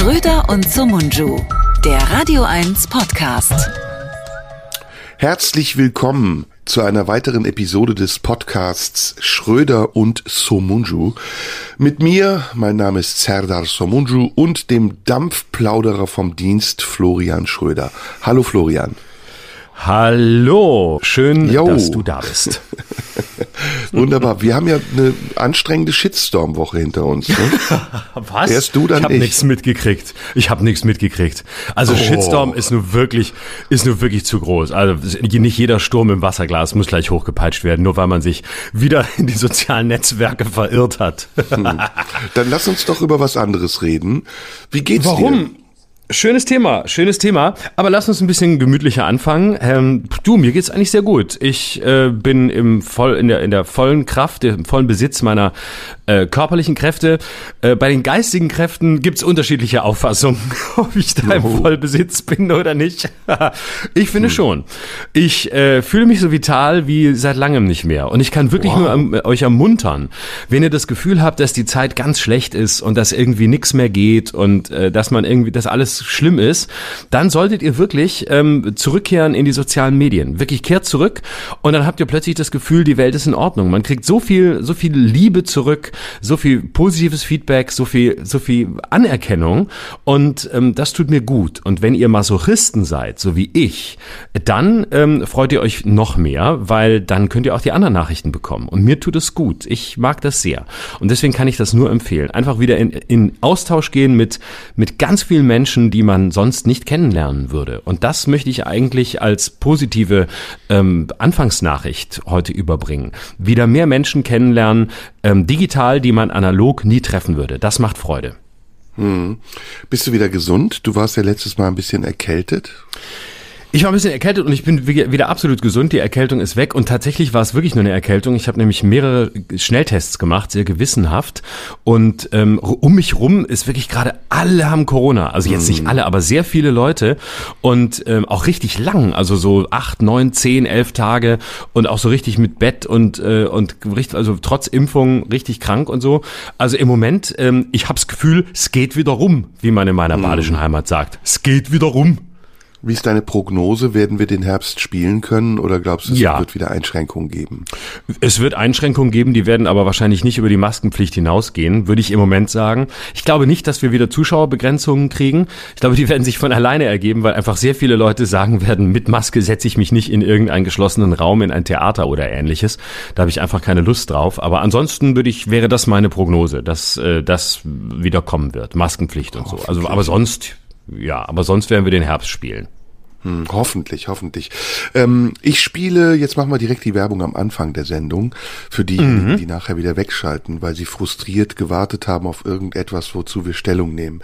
Schröder und Somunju, der Radio 1 Podcast. Herzlich willkommen zu einer weiteren Episode des Podcasts Schröder und Somunju. Mit mir, mein Name ist Serdar Somunju und dem Dampfplauderer vom Dienst Florian Schröder. Hallo Florian. Hallo, schön, Yo. dass du da bist. Wunderbar. Wir haben ja eine anstrengende Shitstorm-Woche hinter uns. Ne? Was? Erst du, dann ich. habe nichts mitgekriegt. Ich habe nichts mitgekriegt. Also oh. Shitstorm ist nur wirklich, ist nur wirklich zu groß. Also nicht jeder Sturm im Wasserglas muss gleich hochgepeitscht werden, nur weil man sich wieder in die sozialen Netzwerke verirrt hat. Hm. Dann lass uns doch über was anderes reden. Wie geht's Warum? dir? Warum? Schönes Thema, schönes Thema. Aber lass uns ein bisschen gemütlicher anfangen. Ähm, du, mir geht's eigentlich sehr gut. Ich äh, bin im voll in der in der vollen Kraft, im vollen Besitz meiner äh, körperlichen Kräfte. Äh, bei den geistigen Kräften gibt's unterschiedliche Auffassungen, ob ich da im Vollbesitz bin oder nicht. ich finde hm. schon. Ich äh, fühle mich so vital wie seit langem nicht mehr. Und ich kann wirklich wow. nur am, euch ermuntern, wenn ihr das Gefühl habt, dass die Zeit ganz schlecht ist und dass irgendwie nichts mehr geht und äh, dass man irgendwie, dass alles schlimm ist, dann solltet ihr wirklich ähm, zurückkehren in die sozialen Medien. Wirklich kehrt zurück und dann habt ihr plötzlich das Gefühl, die Welt ist in Ordnung. Man kriegt so viel, so viel Liebe zurück, so viel positives Feedback, so viel, so viel Anerkennung und ähm, das tut mir gut. Und wenn ihr Masochisten seid, so wie ich, dann ähm, freut ihr euch noch mehr, weil dann könnt ihr auch die anderen Nachrichten bekommen. Und mir tut es gut. Ich mag das sehr. Und deswegen kann ich das nur empfehlen. Einfach wieder in, in Austausch gehen mit, mit ganz vielen Menschen, die man sonst nicht kennenlernen würde. Und das möchte ich eigentlich als positive ähm, Anfangsnachricht heute überbringen. Wieder mehr Menschen kennenlernen, ähm, digital, die man analog nie treffen würde. Das macht Freude. Hm. Bist du wieder gesund? Du warst ja letztes Mal ein bisschen erkältet. Ich war ein bisschen erkältet und ich bin wieder absolut gesund. Die Erkältung ist weg und tatsächlich war es wirklich nur eine Erkältung. Ich habe nämlich mehrere Schnelltests gemacht, sehr gewissenhaft. Und ähm, um mich rum ist wirklich gerade alle haben Corona. Also jetzt nicht mhm. alle, aber sehr viele Leute und ähm, auch richtig lang. Also so acht, neun, zehn, elf Tage und auch so richtig mit Bett und äh, und richtig, also trotz Impfung richtig krank und so. Also im Moment, ähm, ich habe das Gefühl, es geht wieder rum, wie man in meiner mhm. badischen Heimat sagt. Es geht wieder rum. Wie ist deine Prognose? Werden wir den Herbst spielen können oder glaubst du, es ja. wird wieder Einschränkungen geben? Es wird Einschränkungen geben, die werden aber wahrscheinlich nicht über die Maskenpflicht hinausgehen, würde ich im Moment sagen. Ich glaube nicht, dass wir wieder Zuschauerbegrenzungen kriegen. Ich glaube, die werden sich von alleine ergeben, weil einfach sehr viele Leute sagen werden, mit Maske setze ich mich nicht in irgendeinen geschlossenen Raum, in ein Theater oder ähnliches. Da habe ich einfach keine Lust drauf. Aber ansonsten würde ich, wäre das meine Prognose, dass äh, das wieder kommen wird. Maskenpflicht und so. Also, aber sonst ja, aber sonst werden wir den Herbst spielen. Hm, hoffentlich, hoffentlich. Ähm, ich spiele, jetzt machen wir direkt die Werbung am Anfang der Sendung, für diejenigen, mhm. die nachher wieder wegschalten, weil sie frustriert gewartet haben auf irgendetwas, wozu wir Stellung nehmen.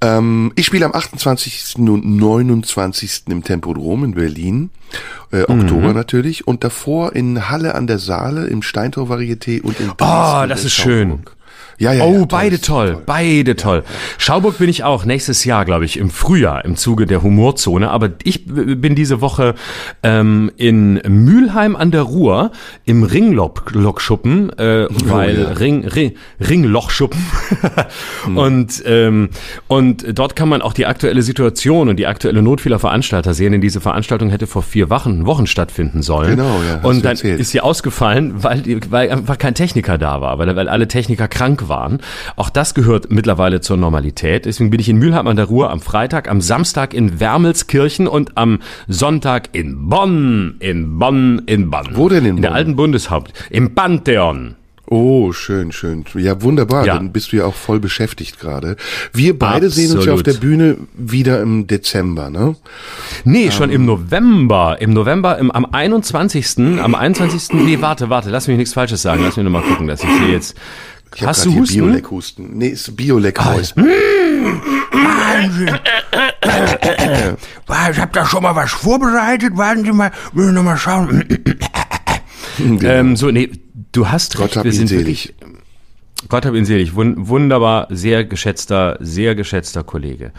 Ähm, ich spiele am 28. und 29. im Tempodrom in Berlin, äh, Oktober mhm. natürlich, und davor in Halle an der Saale, im Steintor Varieté und in Dresden. Oh, das ist schön. Ja, ja, oh, ja, beide toll, toll, beide toll. Schauburg bin ich auch nächstes Jahr, glaube ich, im Frühjahr im Zuge der Humorzone. Aber ich bin diese Woche ähm, in Mülheim an der Ruhr im Ringlochschuppen, äh, oh, weil ja. Ring, Ring Ringlochschuppen. hm. Und ähm, und dort kann man auch die aktuelle Situation und die aktuelle Not vieler Veranstalter sehen. Denn diese Veranstaltung hätte vor vier Wochen, Wochen stattfinden sollen. Genau, ja. Und dann erzählt. ist sie ausgefallen, weil weil einfach kein Techniker da war, weil, weil alle Techniker krank waren. Auch das gehört mittlerweile zur Normalität. Deswegen bin ich in Mülheim an der Ruhr am Freitag, am Samstag in Wermelskirchen und am Sonntag in Bonn, in Bonn, in Bonn. Wo denn in Bonn? In der alten Bundeshaupt, im Pantheon. Oh, schön, schön. Ja, wunderbar. Ja. Dann bist du ja auch voll beschäftigt gerade. Wir beide Absolut. sehen uns ja auf der Bühne wieder im Dezember, ne? Nee, ähm. schon im November. Im November, im, am 21. Am 21. Nee, warte, warte, lass mich nichts Falsches sagen. Lass mich nochmal gucken, dass ich hier jetzt ich Hast du Husten? Bioleck-Husten. Nee, ist Bioleck-Voice. Ah, Wahnsinn. ich habe da schon mal was vorbereitet. Warten Sie mal, will noch mal schauen. genau. ähm, so, nee, du hast recht. Gott hab wir sind selig. Gott hab ihn selig. Wunderbar, sehr geschätzter, sehr geschätzter Kollege.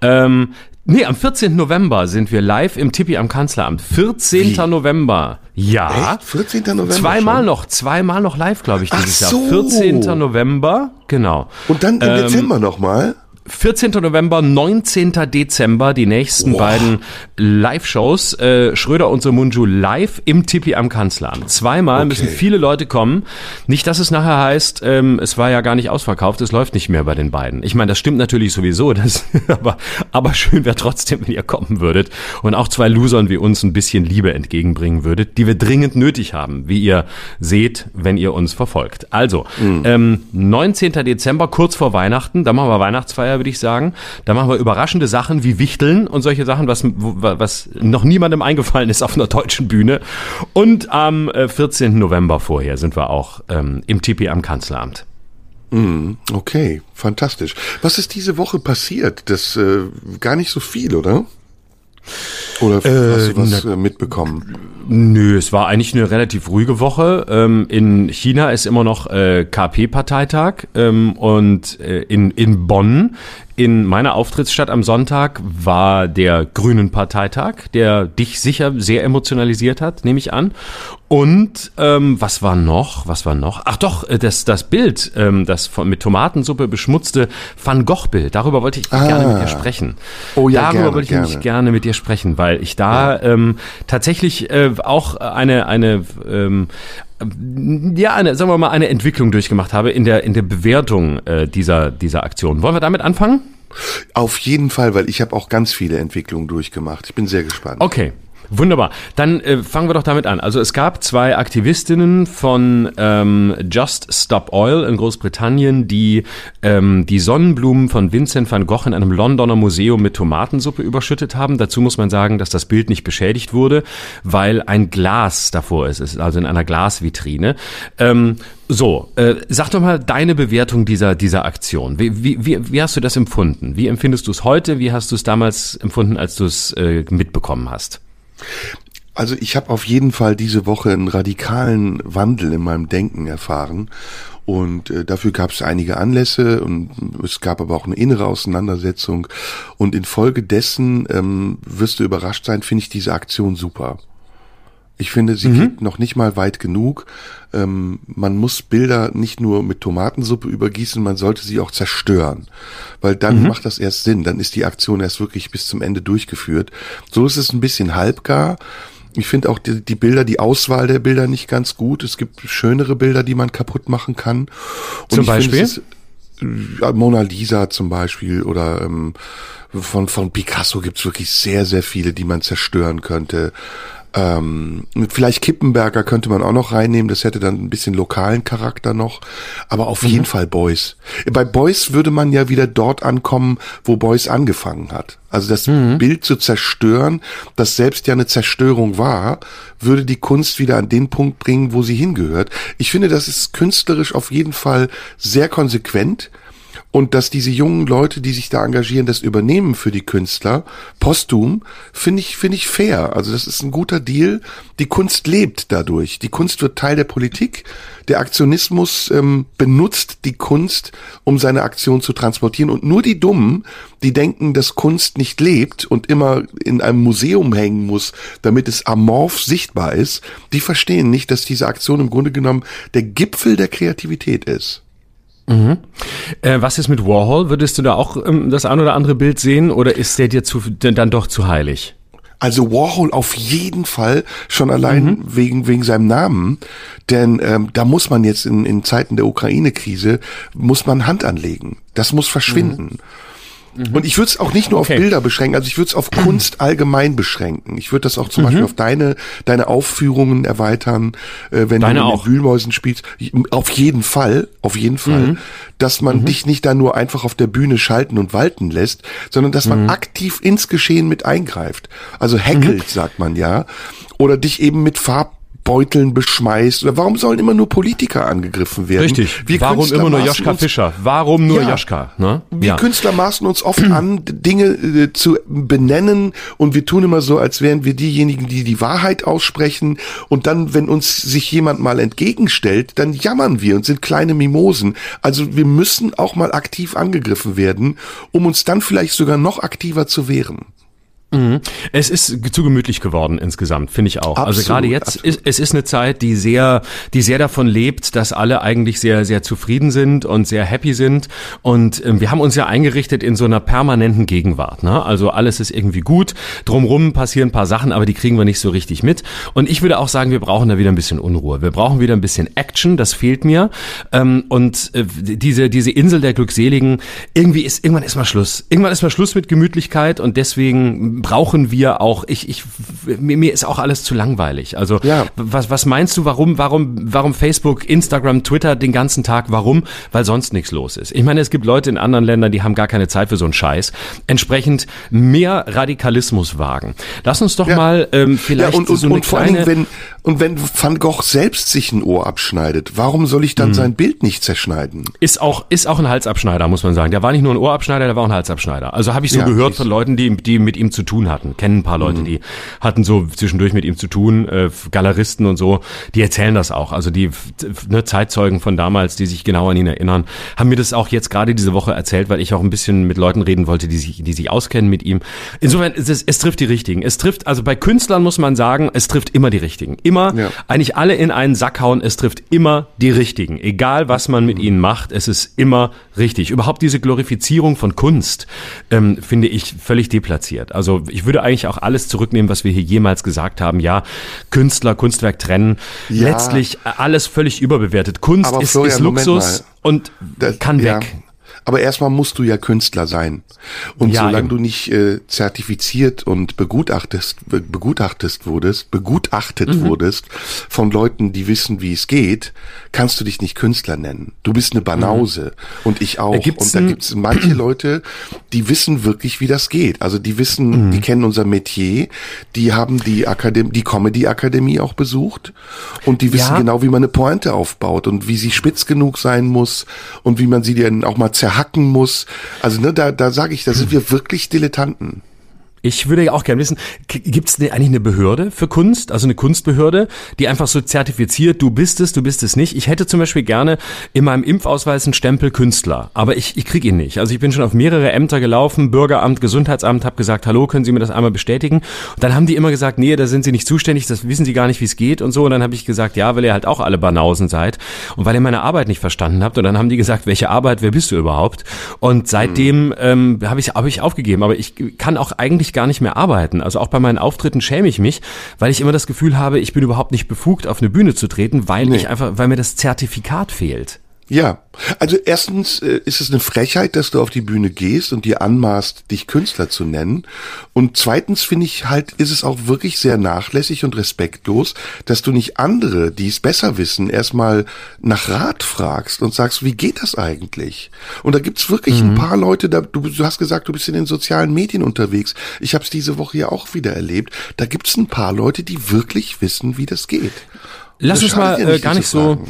Ähm, nee, am 14. November sind wir live im Tippi am Kanzleramt. 14. Wie? November. Ja. Echt? 14. November. Zweimal schon? noch, zweimal noch live, glaube ich, dieses Ach so. Jahr. 14. November, genau. Und dann im ähm, Dezember nochmal? 14. November, 19. Dezember, die nächsten Boah. beiden Live-Shows. Äh, Schröder und Somunju live im Tipi am Kanzleramt. Zweimal okay. müssen viele Leute kommen. Nicht, dass es nachher heißt, ähm, es war ja gar nicht ausverkauft, es läuft nicht mehr bei den beiden. Ich meine, das stimmt natürlich sowieso, das, aber, aber schön wäre trotzdem, wenn ihr kommen würdet und auch zwei Losern wie uns ein bisschen Liebe entgegenbringen würdet, die wir dringend nötig haben, wie ihr seht, wenn ihr uns verfolgt. Also, mhm. ähm, 19. Dezember, kurz vor Weihnachten, da machen wir Weihnachtsfeier Weihnachtsfeier, würde ich sagen. Da machen wir überraschende Sachen wie Wichteln und solche Sachen, was, was noch niemandem eingefallen ist auf einer deutschen Bühne. Und am 14. Äh, November vorher sind wir auch ähm, im Tipi am Kanzleramt. Mm, okay, fantastisch. Was ist diese Woche passiert? Das äh, gar nicht so viel, oder? Oder äh, hast du was na, mitbekommen? Nö, es war eigentlich eine relativ ruhige Woche. Ähm, in China ist immer noch äh, KP-Parteitag ähm, und äh, in, in Bonn in meiner Auftrittsstadt am Sonntag war der Grünen Parteitag, der dich sicher sehr emotionalisiert hat, nehme ich an. Und ähm, was war noch? Was war noch? Ach doch, äh, das, das Bild, ähm, das von, mit Tomatensuppe beschmutzte Van Gogh-Bild. Darüber wollte ich ah. gerne mit dir sprechen. Oh ja, Darüber gerne, wollte ich gerne. nämlich gerne mit dir sprechen, weil ich da ja. ähm, tatsächlich äh, auch eine eine ähm, ja, eine, sagen wir mal, eine Entwicklung durchgemacht habe in der, in der Bewertung äh, dieser, dieser Aktion. Wollen wir damit anfangen? Auf jeden Fall, weil ich habe auch ganz viele Entwicklungen durchgemacht. Ich bin sehr gespannt. Okay. Wunderbar. Dann äh, fangen wir doch damit an. Also es gab zwei Aktivistinnen von ähm, Just Stop Oil in Großbritannien, die ähm, die Sonnenblumen von Vincent van Gogh in einem Londoner Museum mit Tomatensuppe überschüttet haben. Dazu muss man sagen, dass das Bild nicht beschädigt wurde, weil ein Glas davor ist. Es ist also in einer Glasvitrine. Ähm, so, äh, sag doch mal deine Bewertung dieser, dieser Aktion. Wie, wie, wie, hast du das empfunden? Wie empfindest du es heute? Wie hast du es damals empfunden, als du es äh, mitbekommen hast? Also ich habe auf jeden Fall diese Woche einen radikalen Wandel in meinem Denken erfahren und äh, dafür gab es einige Anlässe und es gab aber auch eine innere Auseinandersetzung und infolgedessen ähm, wirst du überrascht sein, finde ich diese Aktion super. Ich finde, sie mhm. geht noch nicht mal weit genug. Ähm, man muss Bilder nicht nur mit Tomatensuppe übergießen, man sollte sie auch zerstören. Weil dann mhm. macht das erst Sinn. Dann ist die Aktion erst wirklich bis zum Ende durchgeführt. So ist es ein bisschen halbgar. Ich finde auch die, die, Bilder, die Auswahl der Bilder nicht ganz gut. Es gibt schönere Bilder, die man kaputt machen kann. Und zum Beispiel? Find, ist, Mona Lisa zum Beispiel oder ähm, von, von Picasso gibt's wirklich sehr, sehr viele, die man zerstören könnte. Ähm, vielleicht Kippenberger könnte man auch noch reinnehmen, das hätte dann ein bisschen lokalen Charakter noch. Aber auf mhm. jeden Fall Boys. Bei Boys würde man ja wieder dort ankommen, wo Boys angefangen hat. Also das mhm. Bild zu zerstören, das selbst ja eine Zerstörung war, würde die Kunst wieder an den Punkt bringen, wo sie hingehört. Ich finde, das ist künstlerisch auf jeden Fall sehr konsequent und dass diese jungen Leute, die sich da engagieren, das übernehmen für die Künstler, posthum, finde ich, finde ich fair. Also das ist ein guter Deal. Die Kunst lebt dadurch. Die Kunst wird Teil der Politik. Der Aktionismus ähm, benutzt die Kunst, um seine Aktion zu transportieren. Und nur die Dummen, die denken, dass Kunst nicht lebt und immer in einem Museum hängen muss, damit es amorph sichtbar ist, die verstehen nicht, dass diese Aktion im Grunde genommen der Gipfel der Kreativität ist. Mhm. Äh, was ist mit Warhol? Würdest du da auch ähm, das ein oder andere Bild sehen oder ist der dir zu, dann doch zu heilig? Also Warhol auf jeden Fall, schon allein mhm. wegen, wegen seinem Namen. Denn ähm, da muss man jetzt in, in Zeiten der Ukraine-Krise, muss man Hand anlegen. Das muss verschwinden. Mhm. Mhm. Und ich würde es auch nicht nur okay. auf Bilder beschränken, also ich würde es auf Kunst allgemein beschränken. Ich würde das auch zum mhm. Beispiel auf deine, deine Aufführungen erweitern, äh, wenn deine du mit Wühlmäusen spielst. Auf jeden Fall, auf jeden Fall, mhm. dass man mhm. dich nicht da nur einfach auf der Bühne schalten und walten lässt, sondern dass man mhm. aktiv ins Geschehen mit eingreift. Also hackelt, mhm. sagt man ja. Oder dich eben mit Farb Beuteln beschmeißt? Oder warum sollen immer nur Politiker angegriffen werden? Richtig. Wir warum Künstler immer nur Joschka Fischer? Warum nur ja, Joschka? Ne? Wir ja. Künstler maßen uns oft an, Dinge äh, zu benennen und wir tun immer so, als wären wir diejenigen, die die Wahrheit aussprechen und dann, wenn uns sich jemand mal entgegenstellt, dann jammern wir und sind kleine Mimosen. Also wir müssen auch mal aktiv angegriffen werden, um uns dann vielleicht sogar noch aktiver zu wehren. Mhm. Es ist zu gemütlich geworden insgesamt, finde ich auch. Also Absolut, also gerade jetzt ist es ist eine Zeit, die sehr, die sehr davon lebt, dass alle eigentlich sehr, sehr zufrieden sind und sehr happy sind. Und äh, wir haben uns ja eingerichtet in so einer permanenten Gegenwart. Ne? Also alles ist irgendwie gut. Drumrum passieren ein paar Sachen, aber die kriegen wir nicht so richtig mit. Und ich würde auch sagen, wir brauchen da wieder ein bisschen Unruhe. Wir brauchen wieder ein bisschen Action. Das fehlt mir. Ähm, und äh, diese diese Insel der Glückseligen. Irgendwie ist irgendwann ist mal Schluss. Irgendwann ist mal Schluss mit Gemütlichkeit und deswegen brauchen wir auch, ich, ich, mir, mir ist auch alles zu langweilig. Also, Ja. was, was meinst du, warum, warum, warum Facebook, Instagram, Twitter den ganzen Tag? Warum? Weil sonst nichts los ist. Ich meine, es gibt Leute in anderen Ländern, die haben gar keine Zeit für so einen Scheiß. Entsprechend mehr Radikalismus wagen. Lass uns doch Ja. mal ähm, vielleicht ja, und, und, so eine und vor allen kleine... Dingen, wenn, und wenn Van Gogh selbst sich ein Ohr abschneidet, warum soll ich dann Mhm. sein Bild nicht zerschneiden? Ist auch, ist auch ein Halsabschneider, muss man sagen. Der war nicht nur ein Ohrabschneider, der war auch ein Halsabschneider. Also habe ich so Ja, gehört siehst von Leuten, die, die mit ihm zu tun hatten. Kennen ein paar Leute, Mhm. die hatten so zwischendurch mit ihm zu tun, äh, Galeristen und so. Die erzählen das auch. Also die ne, Zeitzeugen von damals, die sich genau an ihn erinnern, haben mir das auch jetzt gerade diese Woche erzählt, weil ich auch ein bisschen mit Leuten reden wollte, die sich, die sich auskennen mit ihm. Insofern, es, es trifft die Richtigen. Es trifft, also bei Künstlern muss man sagen, es trifft immer die Richtigen. Immer, Ja. eigentlich alle in einen Sack hauen, es trifft immer die Richtigen. Egal, was man mit ihnen macht, es ist immer richtig. Überhaupt diese Glorifizierung von Kunst ähm, finde ich völlig deplatziert. Also ich würde eigentlich auch alles zurücknehmen, was wir hier jemals gesagt haben. Ja, Künstler, Kunstwerk trennen. Ja. Letztlich alles völlig überbewertet. Kunst Aber ist, Florian, ist Luxus und Das- kann ja. Aber erstmal musst du ja Künstler sein. Und Ja, solange eben. du nicht äh, zertifiziert und begutachtest, be begutachtest wurdest, begutachtet Mhm. wurdest von Leuten, die wissen, wie es geht, kannst du dich nicht Künstler nennen. Du bist eine Banause. Und ich auch. Gibt's und da gibt's manche Leute, die wissen wirklich, wie das geht. Also die Mhm. wissen, die kennen unser Metier, die haben die Akademie, die Comedy-Akademie auch besucht und die wissen Ja. genau, wie man eine Pointe aufbaut und wie sie spitz genug sein muss und wie man sie dann auch mal zerhacken muss. Also ne, da, da sage ich, da sind wir wirklich Dilettanten. Ich würde ja auch gerne wissen, gibt es eigentlich eine Behörde für Kunst, also eine Kunstbehörde, die einfach so zertifiziert, du bist es, du bist es nicht. Ich hätte zum Beispiel gerne in meinem Impfausweis einen Stempel Künstler, aber ich, ich kriege ihn nicht. Also ich bin schon auf mehrere Ämter gelaufen, Bürgeramt, Gesundheitsamt, habe gesagt, hallo, können Sie mir das einmal bestätigen? Und dann haben die immer gesagt, nee, da sind Sie nicht zuständig, das wissen Sie gar nicht, wie es geht und so. Und dann habe ich gesagt, ja, weil ihr halt auch alle Banausen seid und weil ihr meine Arbeit nicht verstanden habt. Und dann haben die gesagt, welche Arbeit, wer bist du überhaupt? Und seitdem ähm, habe ich, hab ich aufgegeben. Aber ich kann auch eigentlich gar nicht mehr arbeiten. Also auch bei meinen Auftritten schäme ich mich, weil ich immer das Gefühl habe, ich bin überhaupt nicht befugt, auf eine Bühne zu treten, weil ich einfach, weil mir das Zertifikat fehlt. Ja, also erstens äh, ist es eine Frechheit, dass du auf die Bühne gehst und dir anmaßt, dich Künstler zu nennen. Und zweitens finde ich halt, ist es auch wirklich sehr nachlässig und respektlos, dass du nicht andere, die es besser wissen, erstmal nach Rat fragst und sagst, wie geht das eigentlich? Und da gibt's wirklich ein paar Leute, da, du, du hast gesagt, du bist in den sozialen Medien unterwegs. Ich habe es diese Woche ja auch wieder erlebt. Da gibt's ein paar Leute, die wirklich wissen, wie das geht. Lass uns mal äh, gar nicht so.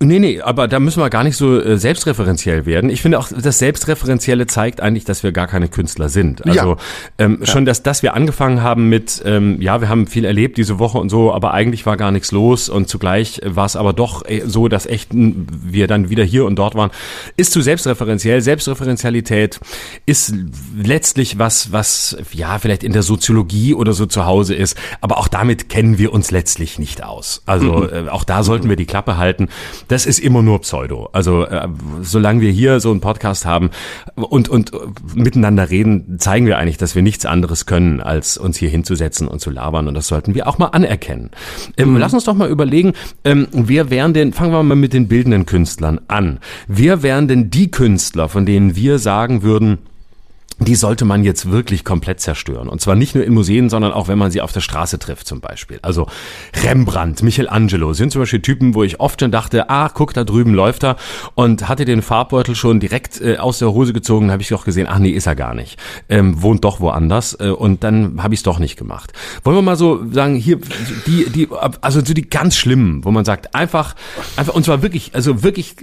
Nee, nee, aber da müssen wir gar nicht so äh, selbstreferenziell werden. Ich finde auch, das Selbstreferenzielle zeigt eigentlich, dass wir gar keine Künstler sind. Also Ja. ähm, schon, dass, dass wir angefangen haben mit, ähm, ja, wir haben viel erlebt diese Woche und so, aber eigentlich war gar nichts los und zugleich war es aber doch äh, so, dass echt wir dann wieder hier und dort waren, ist zu selbstreferenziell. Selbstreferenzialität ist letztlich was, was ja vielleicht in der Soziologie oder so zu Hause ist, aber auch damit kennen wir uns letztlich nicht aus. Also äh, auch da sollten wir die Klappe halten. Das ist immer nur Pseudo. Also äh, solange wir hier so einen Podcast haben und und miteinander reden, zeigen wir eigentlich, dass wir nichts anderes können, als uns hier hinzusetzen und zu labern. Und das sollten wir auch mal anerkennen. Ähm, Lass uns doch mal überlegen, ähm, wer wären denn, fangen wir mal mit den bildenden Künstlern an. Wer wären denn die Künstler, von denen wir sagen würden, die sollte man jetzt wirklich komplett zerstören. Und zwar nicht nur in Museen, sondern auch, wenn man sie auf der Straße trifft zum Beispiel. Also Rembrandt, Michelangelo sind zum Beispiel Typen, wo ich oft schon dachte, ah, guck, da drüben läuft er und hatte den Farbbeutel schon direkt äh, aus der Hose gezogen, habe ich doch gesehen, ach nee, ist er gar nicht. Ähm, wohnt doch woanders äh, und dann habe ich es doch nicht gemacht. Wollen wir mal so sagen, hier, die, die, also so die ganz schlimmen, wo man sagt, einfach, einfach, und zwar wirklich, also wirklich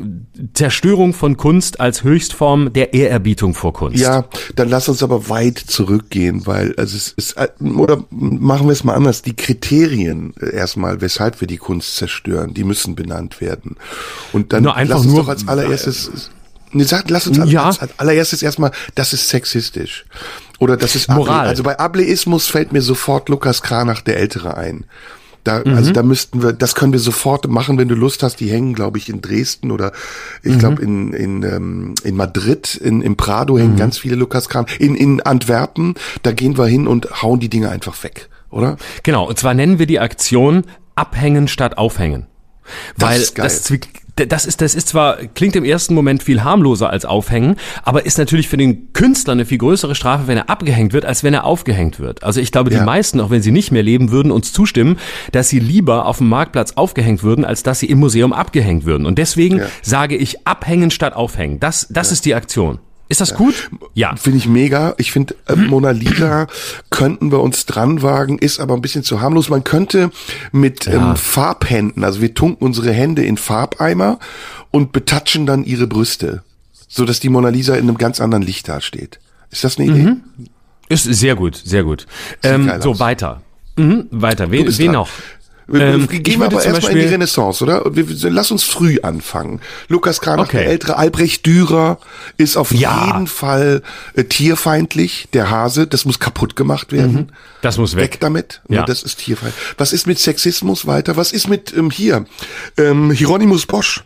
Zerstörung von Kunst als Höchstform der Ehrerbietung vor Kunst. Ja, dann lass uns aber weit zurückgehen, weil also es ist oder machen wir es mal anders. Die Kriterien äh, erstmal, weshalb wir die Kunst zerstören, die müssen benannt werden. Und dann Nur einfach lass uns nur, doch als allererstes Nee, sag, lass uns Ja. als, allererstes erstmal, das ist sexistisch. Oder das ist Able. Moral. Also bei Ableismus fällt mir sofort Lukas Kranach der Ältere ein. Da, Mhm. Also da müssten wir, das können wir sofort machen, wenn du Lust hast. Die hängen, glaube ich, in Dresden oder ich Mhm. glaube in in ähm, in Madrid, in im Prado Mhm. hängen ganz viele Lukas Kran. In in Antwerpen, da gehen wir hin und hauen die Dinge einfach weg, oder? Genau, und zwar nennen wir die Aktion Abhängen statt Aufhängen. Das Weil ist geil. das, das ist, das ist zwar, klingt im ersten Moment viel harmloser als aufhängen, aber ist natürlich für den Künstler eine viel größere Strafe, wenn er abgehängt wird, als wenn er aufgehängt wird. Also ich glaube, die Ja. meisten, auch wenn sie nicht mehr leben, würden uns zustimmen, dass sie lieber auf dem Marktplatz aufgehängt würden, als dass sie im Museum abgehängt würden. Und deswegen Ja. sage ich abhängen statt aufhängen. Das, das ist die Aktion. Ist das gut? Ja. Finde ich mega. Ich finde, äh, Mona Lisa könnten wir uns dran wagen, ist aber ein bisschen zu harmlos. Man könnte mit ähm, Farbhänden, also wir tunken unsere Hände in Farbeimer und betatschen dann ihre Brüste, so dass die Mona Lisa in einem ganz anderen Licht dasteht. Ist das eine Idee? Ist sehr gut, sehr gut. Ähm, so aus. weiter. Mhm, weiter. Wen, wen dran. noch? Wir, Ähm, wir gehen würde aber erstmal in die Renaissance, oder? Und Wir, wir, lass uns früh anfangen. Lukas Kranach, Okay. der ältere Albrecht Dürer, ist auf Ja. jeden Fall äh, tierfeindlich. Der Hase, das muss kaputt gemacht werden. Das muss Weg weg. damit. Ja. Ja. Das ist tierfeindlich. Was ist mit Sexismus weiter? Was ist mit ähm, hier ähm, Hieronymus Bosch?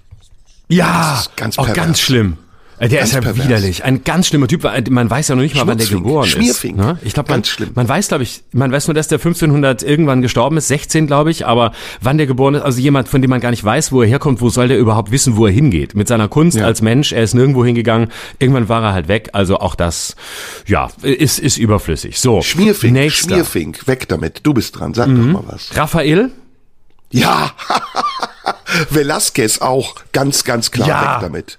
Ja, ganz auch pervers. ganz schlimm. Äh, Der Ganz ist ja pervers. widerlich. Ein ganz schlimmer Typ. Man weiß ja noch nicht mal, wann der geboren Schmierfink. ist. Ne? Ich glaube, man, Ganz schlimm. man weiß, glaube ich, man weiß nur, dass der 1500 irgendwann gestorben ist, 16, glaube ich. Aber wann der geboren ist, also jemand, von dem man gar nicht weiß, wo er herkommt, wo soll der überhaupt wissen, wo er hingeht? Mit seiner Kunst Ja. als Mensch, er ist nirgendwo hingegangen. Irgendwann war er halt weg. Also auch das, ja, ist, ist überflüssig. So, Schmierfink, nächster. Schmierfink, weg damit. Du bist dran. Sag Mhm. doch mal was. Raphael? Ja. Velasquez auch. Ganz, ganz klar. Ja. Weg damit.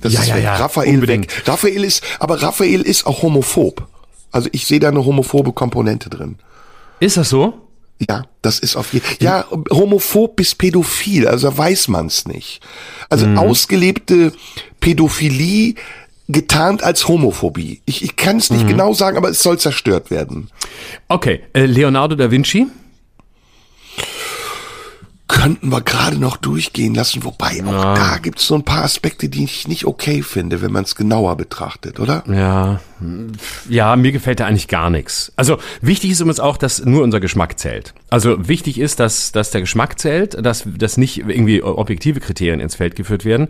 Das Ja, ist ja, weg. ja, Raphael unbedingt. weg. Raphael ist, aber Raphael ist auch homophob. Also ich sehe da eine homophobe Komponente drin. Ist das so? Ja, das ist auf jeden Ja, homophob bis pädophil, also da weiß man's nicht. Also Mhm. ausgelebte Pädophilie getarnt als Homophobie. Ich, ich kann es nicht Mhm. genau sagen, aber es soll zerstört werden. Okay, äh, Leonardo da Vinci? Könnten wir gerade noch durchgehen lassen, wobei auch da gibt's so ein paar Aspekte, die ich nicht okay finde, wenn man es genauer betrachtet, oder? Ja, ja, mir gefällt da eigentlich gar nichts. Also wichtig ist übrigens auch, dass nur unser Geschmack zählt. Also wichtig ist, dass, dass der Geschmack zählt, dass, dass nicht irgendwie objektive Kriterien ins Feld geführt werden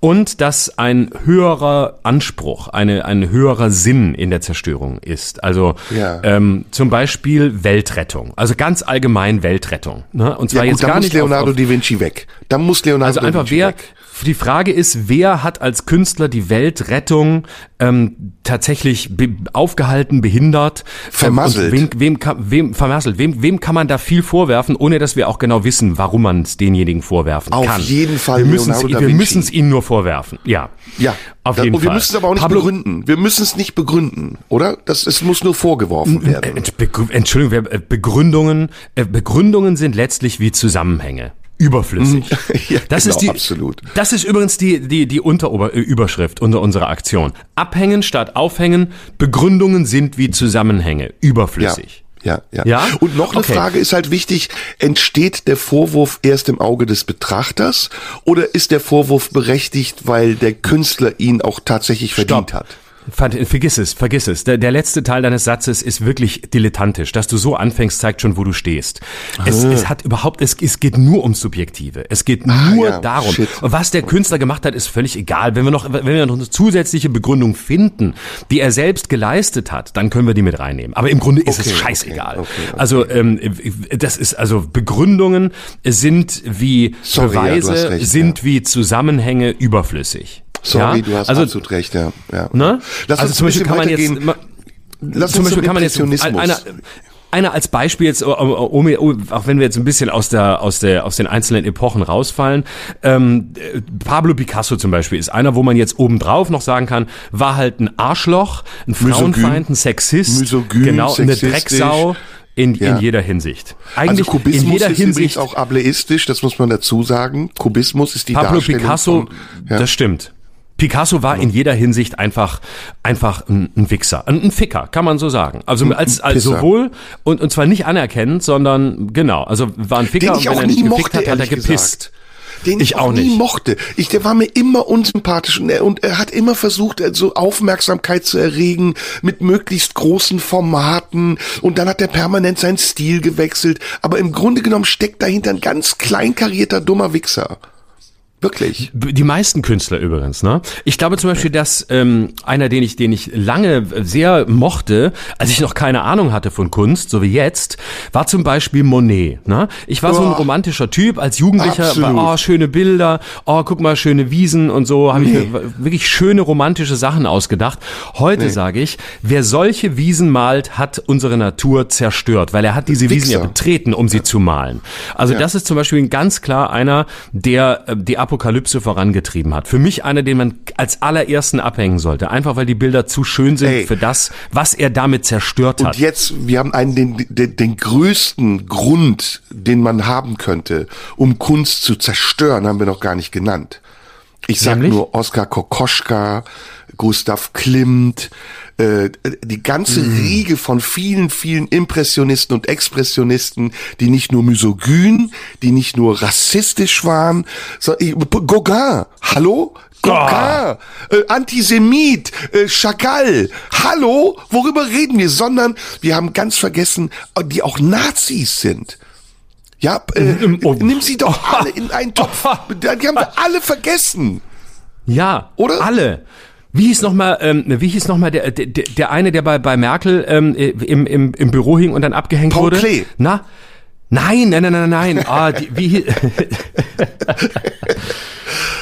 und dass ein höherer Anspruch, eine, ein höherer Sinn in der Zerstörung ist. Also Ja. ähm, zum Beispiel Weltrettung, also ganz allgemein Weltrettung. Ne? Und zwar Ja, jetzt gut, da gar muss nicht Leonardo auf, auf, da Vinci weg. Da muss Leonardo also da einfach Vinci wer, weg. Die Frage ist, wer hat als Künstler die Weltrettung ähm, tatsächlich be aufgehalten, behindert, Vermasselt. Wem, wem, kann, wem vermasselt? Wem, wem kann man da viel vorwerfen, ohne dass wir auch genau wissen, warum man es denjenigen vorwerfen Auf kann? jeden Fall wir müssen es ihnen nur vorwerfen. Ja, Ja, auf jeden und wir Fall. müssen es aber auch nicht Pablo, begründen. Wir müssen es nicht begründen, oder? Das, es muss nur vorgeworfen werden. Entschuldigung, äh, Begründungen, äh, Begründungen sind letztlich wie Zusammenhänge. Überflüssig. Ja, das genau, ist die, absolut. Das ist übrigens die, die, die Unterüberschrift unter unserer Aktion. Abhängen statt aufhängen. Begründungen sind wie Zusammenhänge. Ja, Überflüssig. ja, ja, Ja? Und noch eine Okay. Frage ist halt wichtig, entsteht der Vorwurf erst im Auge des Betrachters oder ist der Vorwurf berechtigt, weil der Künstler ihn auch tatsächlich verdient hat? Ver- Vergiss es, vergiss es. Der, der letzte Teil deines Satzes ist wirklich dilettantisch. Dass du so anfängst, zeigt schon, wo du stehst. Es, es hat überhaupt, es, es geht nur ums Subjektive. Es geht nur ja, darum. shit. Und was der Künstler gemacht hat, ist völlig egal. Wenn wir noch, wenn wir noch eine zusätzliche Begründung finden, die er selbst geleistet hat, dann können wir die mit reinnehmen. Aber im Grunde ist Okay, es scheißegal. okay, okay. Also ähm, das ist also Begründungen sind wie Sorry, ja, Beweise, recht, sind wie Zusammenhänge überflüssig. Sorry, ja? du hast also, absolut recht, ja. ja. Ne? Lass also uns zum Beispiel kann man jetzt, ma- Lass zum Beispiel kann man jetzt einer, einer als Beispiel jetzt, um, um, um, auch wenn wir jetzt ein bisschen aus der aus der aus den einzelnen Epochen rausfallen, ähm, äh, Pablo Picasso zum Beispiel ist einer, wo man jetzt obendrauf noch sagen kann, war halt ein Arschloch, ein Frauenfeind, ein Sexist, Misogyn, genau, eine. Eigentlich in, Ja. in jeder Hinsicht. Also Eigentlich Kubismus in jeder ist Hinsicht. auch ableistisch, das muss man dazu sagen. Kubismus ist die Pablo Darstellung Picasso, von, ja. das stimmt. Picasso war in jeder Hinsicht einfach einfach ein, ein Wichser, ein, ein Ficker, kann man so sagen. Also als, als sowohl und, und zwar nicht anerkennend, sondern genau, also war ein Ficker Den und wenn er nicht gefickt mochte, hat, hat er gepisst. gesagt. den ich, Ich auch, auch nie nicht. mochte. Ich, der war mir immer unsympathisch und er, und er hat immer versucht, äh, so Aufmerksamkeit zu erregen mit möglichst großen Formaten und dann hat er permanent seinen Stil gewechselt. Aber im Grunde genommen steckt dahinter ein ganz kleinkarierter, dummer Wichser. Wirklich. Die meisten Künstler übrigens, ne? Ich glaube zum Beispiel, dass ähm, einer, den ich, den ich lange sehr mochte, als ich noch keine Ahnung hatte von Kunst, so wie jetzt, war zum Beispiel Monet. Ne? Ich war so ein Boah. romantischer Typ als Jugendlicher, Absolut. war, oh schöne Bilder, oh guck mal schöne Wiesen und so, habe ich Nee. mir wirklich schöne romantische Sachen ausgedacht. Heute sage ich, wer solche Wiesen malt, hat unsere Natur zerstört, weil er hat diese Wiesen ja betreten, um sie zu malen. Also das ist zum Beispiel ganz klar einer, der äh, die Apokalypse vorangetrieben hat. Für mich einer, den man als allerersten abhängen sollte. Einfach weil die Bilder zu schön sind Ey. für das, was er damit zerstört hat. Und jetzt, wir haben einen, den, den, den größten Grund, den man haben könnte, um Kunst zu zerstören, haben wir noch gar nicht genannt. Ich sag Nämlich? nur Oskar Kokoschka, Gustav Klimt, äh, die ganze Mhm. Riege von vielen, vielen Impressionisten und Expressionisten, die nicht nur misogyn, die nicht nur rassistisch waren, sondern Gauguin, hallo? Gauguin, äh, Antisemit, äh, Chagall, hallo? Worüber reden wir? Sondern wir haben ganz vergessen, äh, die auch Nazis sind. Ja, äh, oh. nimm sie doch alle in einen Topf. Die haben wir alle vergessen. Ja, Oder? Alle. Wie hieß noch mal, ähm, wie hieß noch mal der, der, der eine, der bei, bei Merkel ähm, im, im, im Büro hing und dann abgehängt Paul wurde? Klee. Na? Nein, nein, nein, nein, nein. Ah, die, wie, hi-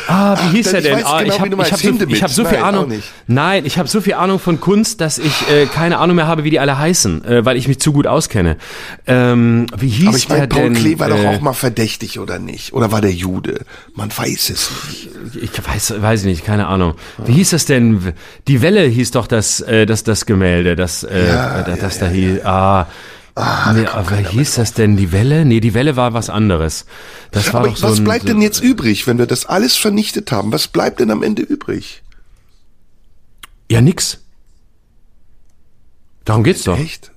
ah, wie hieß denn er ich denn? ah, genau, ich habe hab so, hab so viel Nein, Ahnung. Nein, ich habe so viel Ahnung von Kunst, dass ich äh, keine Ahnung mehr habe, wie die alle heißen, äh, weil ich mich zu gut auskenne. Ähm, wie hieß Aber ich der meine, Paul denn? Klee war doch äh, auch mal verdächtig, oder nicht? Oder war der Jude? Man weiß es nicht. ich weiß, weiß ich nicht, keine Ahnung. Wie hieß das denn? Die Welle hieß doch das, äh, das, das Gemälde, das, äh, Ja, das, ja, das ja, da hieß. Ah, nee, aber hieß das denn die Welle? Nee, die Welle war was anderes. Das war Aber doch so was ein, bleibt so, denn jetzt übrig, wenn wir das alles vernichtet haben? Was bleibt denn am Ende übrig? Ja, nix. Darum geht's doch. Echt?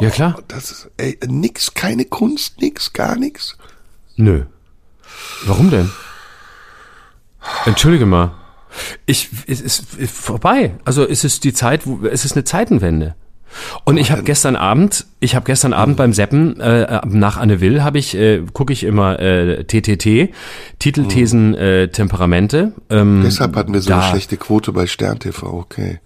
Ja klar. Das ist ey, nix, keine Kunst, nix, gar nix. Nö. Warum denn? Entschuldige mal. Ich, es ist vorbei. Also es ist die Zeit, wo, es ist eine Zeitenwende. Und ich habe gestern Abend, ich habe gestern Abend beim Seppen äh, nach Anne Will habe ich äh, gucke ich immer äh, TTT Titelthesen äh, Temperamente. Ähm, Deshalb hatten wir so da- eine schlechte Quote bei Stern TV, okay.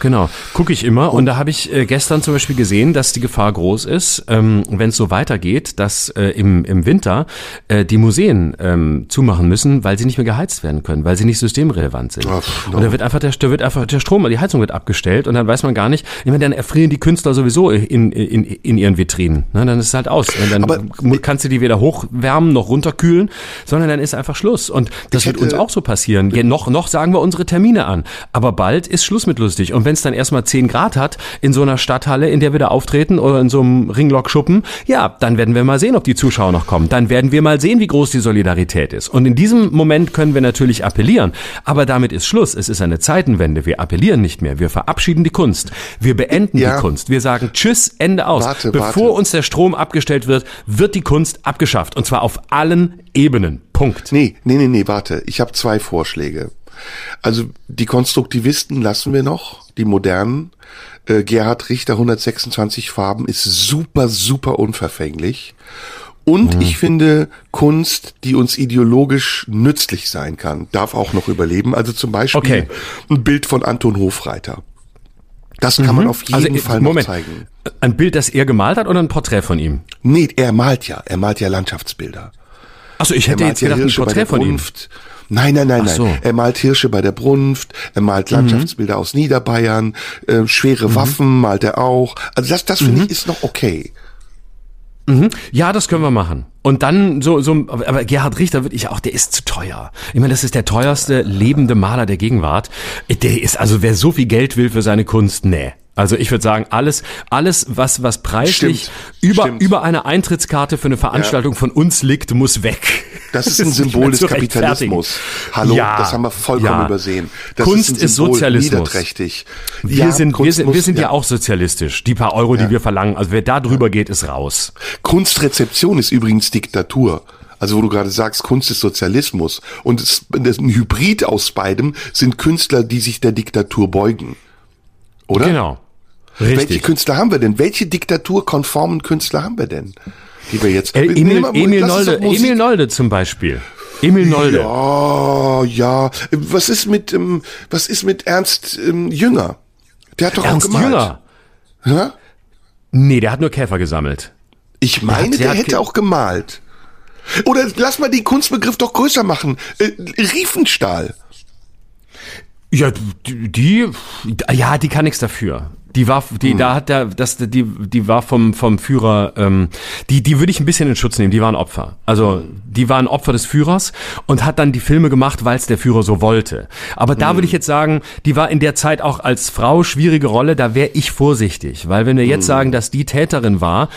Genau, gucke ich immer und da habe ich äh, gestern zum Beispiel gesehen, dass die Gefahr groß ist, ähm, wenn es so weitergeht, dass äh, im, im Winter äh, die Museen ähm, zumachen müssen, weil sie nicht mehr geheizt werden können, weil sie nicht systemrelevant sind. No. Und da wird einfach der, da wird einfach der Strom, die Heizung wird abgestellt und dann weiß man gar nicht, ich meine, dann erfrieren die Künstler sowieso in, in, in ihren Vitrinen. Ne? Dann ist es halt aus. Und dann Aber- kannst du die weder hochwärmen noch runterkühlen, sondern dann ist einfach Schluss. Und das wird uns auch so passieren. Ja, noch, noch sagen wir unsere Termine an. Aber bald ist Schluss mit lustig. Und wenn es dann erstmal 10 Grad hat in so einer Stadthalle, in der wir da auftreten oder in so einem Ringlock-Schuppen, ja, dann werden wir mal sehen, ob die Zuschauer noch kommen. Dann werden wir mal sehen, wie groß die Solidarität ist. Und in diesem Moment können wir natürlich appellieren. Aber damit ist Schluss. Es ist eine Zeitenwende. Wir appellieren nicht mehr. Wir verabschieden die Kunst. Wir beenden Ja. die Kunst. Wir sagen Tschüss, Ende aus. Warte, Bevor warte. uns der Strom abgestellt wird, wird die Kunst abgeschafft. Und zwar auf allen Ebenen. Punkt. Nee, nee, nee, nee, warte. Ich habe zwei Vorschläge. Also die Konstruktivisten lassen wir noch, die modernen. Äh, Gerhard Richter 126 Farben ist super, super unverfänglich. Und ich finde Kunst, die uns ideologisch nützlich sein kann, darf auch noch überleben. Also zum Beispiel Okay. ein Bild von Anton Hofreiter. Das kann man auf jeden Also, äh, Fall Moment. noch zeigen. Ein Bild, das er gemalt hat oder ein Porträt von ihm? Nee, er malt ja. Er malt ja Landschaftsbilder. Achso, ich hätte jetzt gedacht, ein Hirsche Porträt von ihm. Nein, nein, nein, nein. so. Mhm. Er malt Hirsche bei der Brunft, er malt Landschaftsbilder aus Niederbayern, äh, schwere Waffen malt er auch. Also das, das Mhm. finde ich ist noch okay. Ja, das können wir machen. Und dann so, so, aber Gerhard Richter würde ich auch, der ist zu teuer. Ich meine, das ist der teuerste lebende Maler der Gegenwart. Der ist, also wer so viel Geld will für seine Kunst, nee. Also ich würde sagen, alles, alles, was, was preislich Stimmt. über, Stimmt. über eine Eintrittskarte für eine Veranstaltung von uns liegt, muss weg. Das ist ein Symbol des. Kapitalismus. Hallo, Ja, das haben wir vollkommen ja. übersehen. Das Kunst ist, ist Sozialismus. Niederträchtig. Wir Ja, sind, wir sind, wir muss- sind ja. auch sozialistisch. Die paar Euro, die wir verlangen, also wer da drüber geht, ist raus. Kunstrezeption ist übrigens Diktatur. Also wo du gerade sagst, Kunst ist Sozialismus und es, das ein Hybrid aus beidem sind Künstler, die sich der Diktatur beugen. Oder? Genau. Welche Richtig. Künstler haben wir denn? Welche diktaturkonformen Künstler haben wir denn? Die wir jetzt. Äh, Emil, mal- Emil, Nolde, Emil Nolde zum Beispiel. Emil Nolde. Ja, ja. Was ist mit, ähm, was ist mit Ernst ähm, Jünger? Der hat doch Ernst auch gemalt. Jünger. Ja? Nee, der hat nur Käfer gesammelt. Ich meine, der der, hätte ge- auch gemalt. Oder lass mal den Kunstbegriff doch größer machen. Äh, Riefenstahl. Ja, die, die, ja, die kann nichts dafür. Die war, die, Hm. da hat der, das, die, die war vom, vom Führer, ähm, die, die würde ich ein bisschen in Schutz nehmen. Die waren Opfer. Also, die waren Opfer des Führers und hat dann die Filme gemacht, weil es der Führer so wollte. Aber da Hm. würde ich jetzt sagen, die war in der Zeit auch als Frau schwierige Rolle. Da wäre ich vorsichtig, weil wenn wir Hm. jetzt sagen, dass die Täterin war,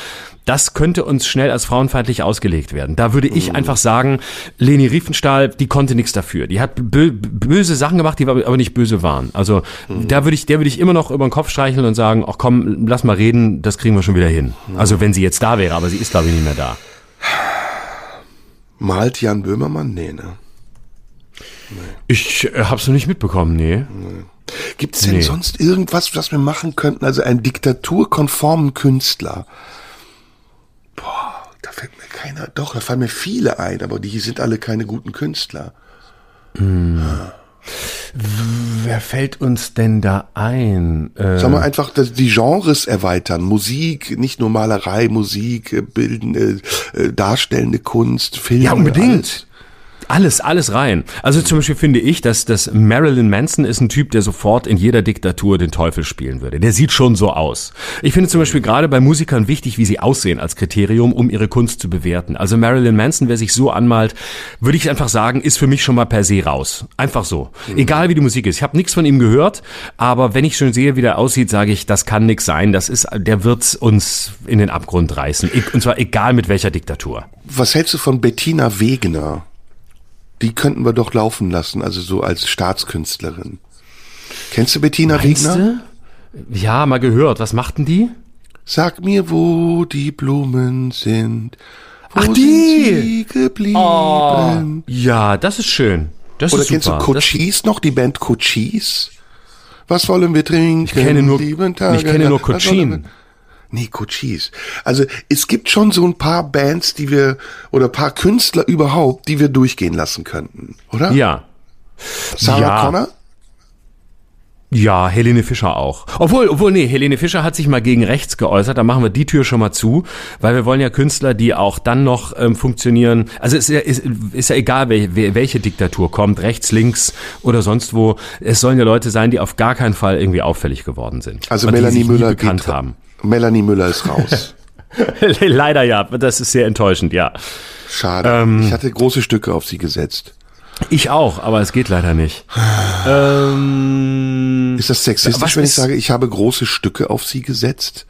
das könnte uns schnell als frauenfeindlich ausgelegt werden. Da würde ich einfach sagen, Leni Riefenstahl, die konnte nichts dafür. Die hat bö böse Sachen gemacht, die aber nicht böse waren. Also da würde ich, der würde ich immer noch über den Kopf streicheln und sagen, ach komm, lass mal reden, das kriegen wir schon wieder hin. Also wenn sie jetzt da wäre, aber sie ist glaube ich nicht mehr da. Malt Jan Böhmermann? Nee, ne? Ich äh, hab's noch nicht mitbekommen, nee. Gibt es denn Nee. sonst irgendwas, was wir machen könnten? Also einen diktaturkonformen Künstler. Boah, da fällt mir keiner. Doch, da fallen mir viele ein, aber die sind alle keine guten Künstler. Wer fällt uns denn da ein? Äh, Sagen wir einfach dass die Genres erweitern. Musik, nicht nur Malerei, Musik, äh, bildende, äh, darstellende Kunst, Filme. Ja, unbedingt. Alles, alles rein. Also zum Beispiel finde ich, dass, dass Marilyn Manson ist ein Typ, der sofort in jeder Diktatur den Teufel spielen würde. Der sieht schon so aus. Ich finde zum Beispiel gerade bei Musikern wichtig, wie sie aussehen als Kriterium, um ihre Kunst zu bewerten. Also Marilyn Manson, wer sich so anmalt, würde ich einfach sagen, ist für mich schon mal per se raus. Einfach so. Egal wie die Musik ist. Ich habe nichts von ihm gehört, aber wenn ich schon sehe, wie der aussieht, sage ich, das kann nix sein. Das ist, der wird uns in den Abgrund reißen. E- Und zwar egal mit welcher Diktatur. Was hältst du von Bettina Wegner? Die könnten wir doch laufen lassen, also so als Staatskünstlerin. Kennst du Bettina Meinst Wegner? du? Ja, mal gehört. Was machten die? Sag mir, wo die Blumen sind. Wo Ach, sind die! sie geblieben? Ja, das ist schön. Das Oder ist kennst super. du Cochise noch, die Band Cochise? Was wollen wir trinken? Ich kenne nur- ich kenne nur Cochin. Nee, Cochise. Also es gibt schon so ein paar Bands, die wir, oder paar Künstler überhaupt, die wir durchgehen lassen könnten, oder? ja. Sarah Ja. Connor? Ja, Helene Fischer auch. Obwohl, obwohl, nee, Helene Fischer hat sich mal gegen rechts geäußert. Da machen wir die Tür schon mal zu, weil wir wollen ja Künstler, die auch dann noch ähm, funktionieren. Also es ist ja, ist, ist ja egal, wel, wel- welche Diktatur kommt, rechts, links oder sonst wo. Es sollen ja Leute sein, die auf gar keinen Fall irgendwie auffällig geworden sind. Also die Melanie nie Müller bekannt geht, haben. Melanie Müller ist raus. Leider ja, das ist sehr enttäuschend, ja. Schade. Ähm. ich hatte große Stücke auf sie gesetzt. Ich auch, aber es geht leider nicht. ähm, Ist das sexistisch, wenn ich sage, ich habe große Stücke auf sie gesetzt?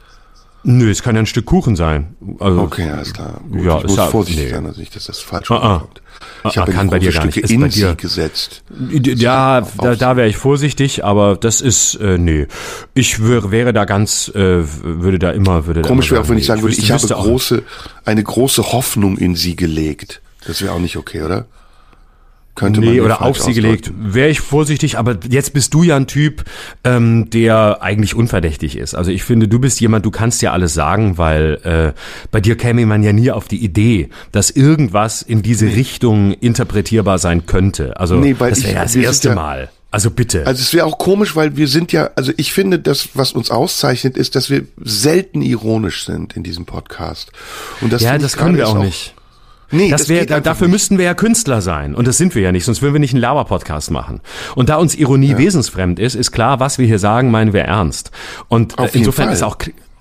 Nö, es kann ja ein Stück Kuchen sein. Also, Okay, alles klar. Gut, Ja, ich ist muss ja- vorsichtig nee. sein, dass dass das falsch Ah, ah. rüberkommt. Ich Ah, habe kann bei dir gar nicht. In gesetzt. Ja, da, da wäre ich vorsichtig, aber das ist, äh, nee. Ich wär, wäre da ganz, äh, würde da immer, würde da Komisch wäre auch, wenn ich sagen würde, wüsste- ich habe große, eine große Hoffnung in sie gelegt. Das wäre auch nicht okay, oder? Könnte man Nee, ja oder auf sie gelegt. Wäre ich vorsichtig, aber jetzt bist du ja ein Typ, ähm, der eigentlich unverdächtig ist. Also ich finde, du bist jemand, du kannst ja alles sagen, weil äh, bei dir käme man ja nie auf die Idee, dass irgendwas in diese Richtung interpretierbar sein könnte. Also Nee, das wäre ja das erste ja- Mal. Also bitte. Also es wäre auch komisch, weil wir sind ja, also ich finde, das, was uns auszeichnet, ist, dass wir selten ironisch sind in diesem Podcast. Und das ja, das können wir ist auch nicht. Nee, Das wär, dafür nicht. müssten wir ja Künstler sein. Und das sind wir ja nicht, sonst würden wir nicht einen Lauer-Podcast machen. Und da uns Ironie wesensfremd ist, ist klar, was wir hier sagen, meinen wir ernst. Und Auf äh, insofern ist auch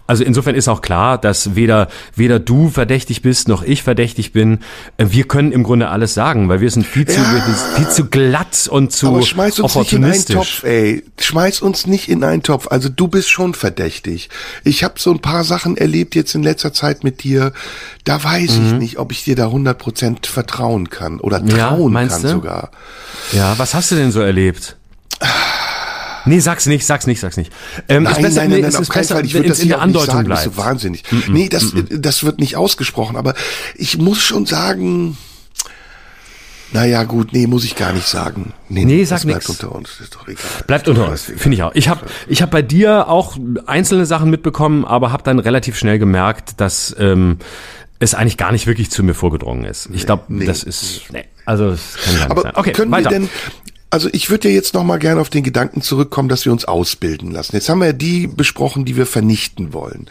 also insofern ist auch klar, dass weder weder du verdächtig bist noch ich verdächtig bin. Äh, Wir können im Grunde alles sagen, weil wir sind viel zu Ja. viel zu glatt und zu Aber schmeiß uns nicht in einen. Topf, ey. Schmeiß uns nicht in einen Topf. Also du bist schon verdächtig. Ich habe so ein paar Sachen erlebt jetzt in letzter Zeit mit dir. Da weiß ich Mhm. nicht, ob ich dir da 100% vertrauen kann oder Ja, trauen meinst kann du? sogar. Ja, was hast du denn so erlebt? Nee, sag's nicht, sag's nicht, sag's nicht. Ähm, Nein, ist besser, nein, nein, nee, nein, es ist besser, Fall. Ich würde das in der Andeutung sagen, das ist bleibt. so wahnsinnig. Nee, das, das wird nicht ausgesprochen, aber ich muss schon sagen, Naja, gut, nee, muss ich gar nicht sagen. Nee, sag das bleibt unter uns, ist doch egal. Bleibt unter uns, finde ich auch. Ich habe ich hab bei dir auch einzelne Sachen mitbekommen, aber habe dann relativ schnell gemerkt, dass ähm, es eigentlich gar nicht wirklich zu mir vorgedrungen ist. Ich glaube, nee, das ist, nee, also das kann gar nicht Aber sein. Okay, können weiter. wir denn, also ich würde ja jetzt noch mal gerne auf den Gedanken zurückkommen, dass wir uns ausbilden lassen. Jetzt haben wir ja die besprochen, die wir vernichten wollen.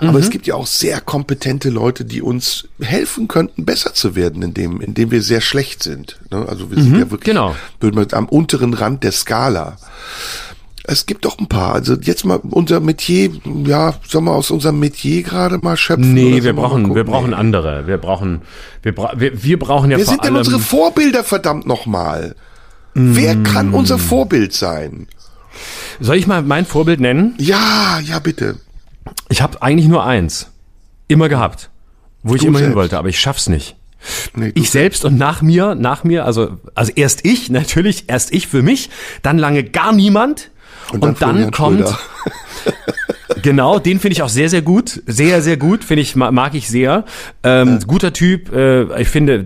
Aber Mhm. es gibt ja auch sehr kompetente Leute, die uns helfen könnten, besser zu werden, indem, indem wir sehr schlecht sind. ne? Also wir sind ja wirklich, genau. wir am unteren Rand der Skala. Es gibt doch ein paar. Also jetzt mal unser Metier, ja, sollen wir aus unserem Metier gerade mal schöpfen? Nee, wir brauchen, wir brauchen andere. Wir brauchen, wir, bra wir, wir brauchen ja Wer vor sind denn allem. unsere Vorbilder, verdammt nochmal? Wer kann unser Vorbild sein? Soll ich mal mein Vorbild nennen? Ja, ja, bitte. Ich habe eigentlich nur eins. Immer gehabt. Wo ich Du immer hin wollte, aber ich schaff's nicht. Nee, Ich selbst und nach mir, nach mir, also, also erst ich, natürlich, erst ich für mich, dann lange gar niemand. Und dann, Florian kommt, Schröder. genau, den finde ich auch sehr, sehr gut. Sehr, sehr gut, finde ich, ma- mag ich sehr. Ähm, Guter Typ, äh, ich finde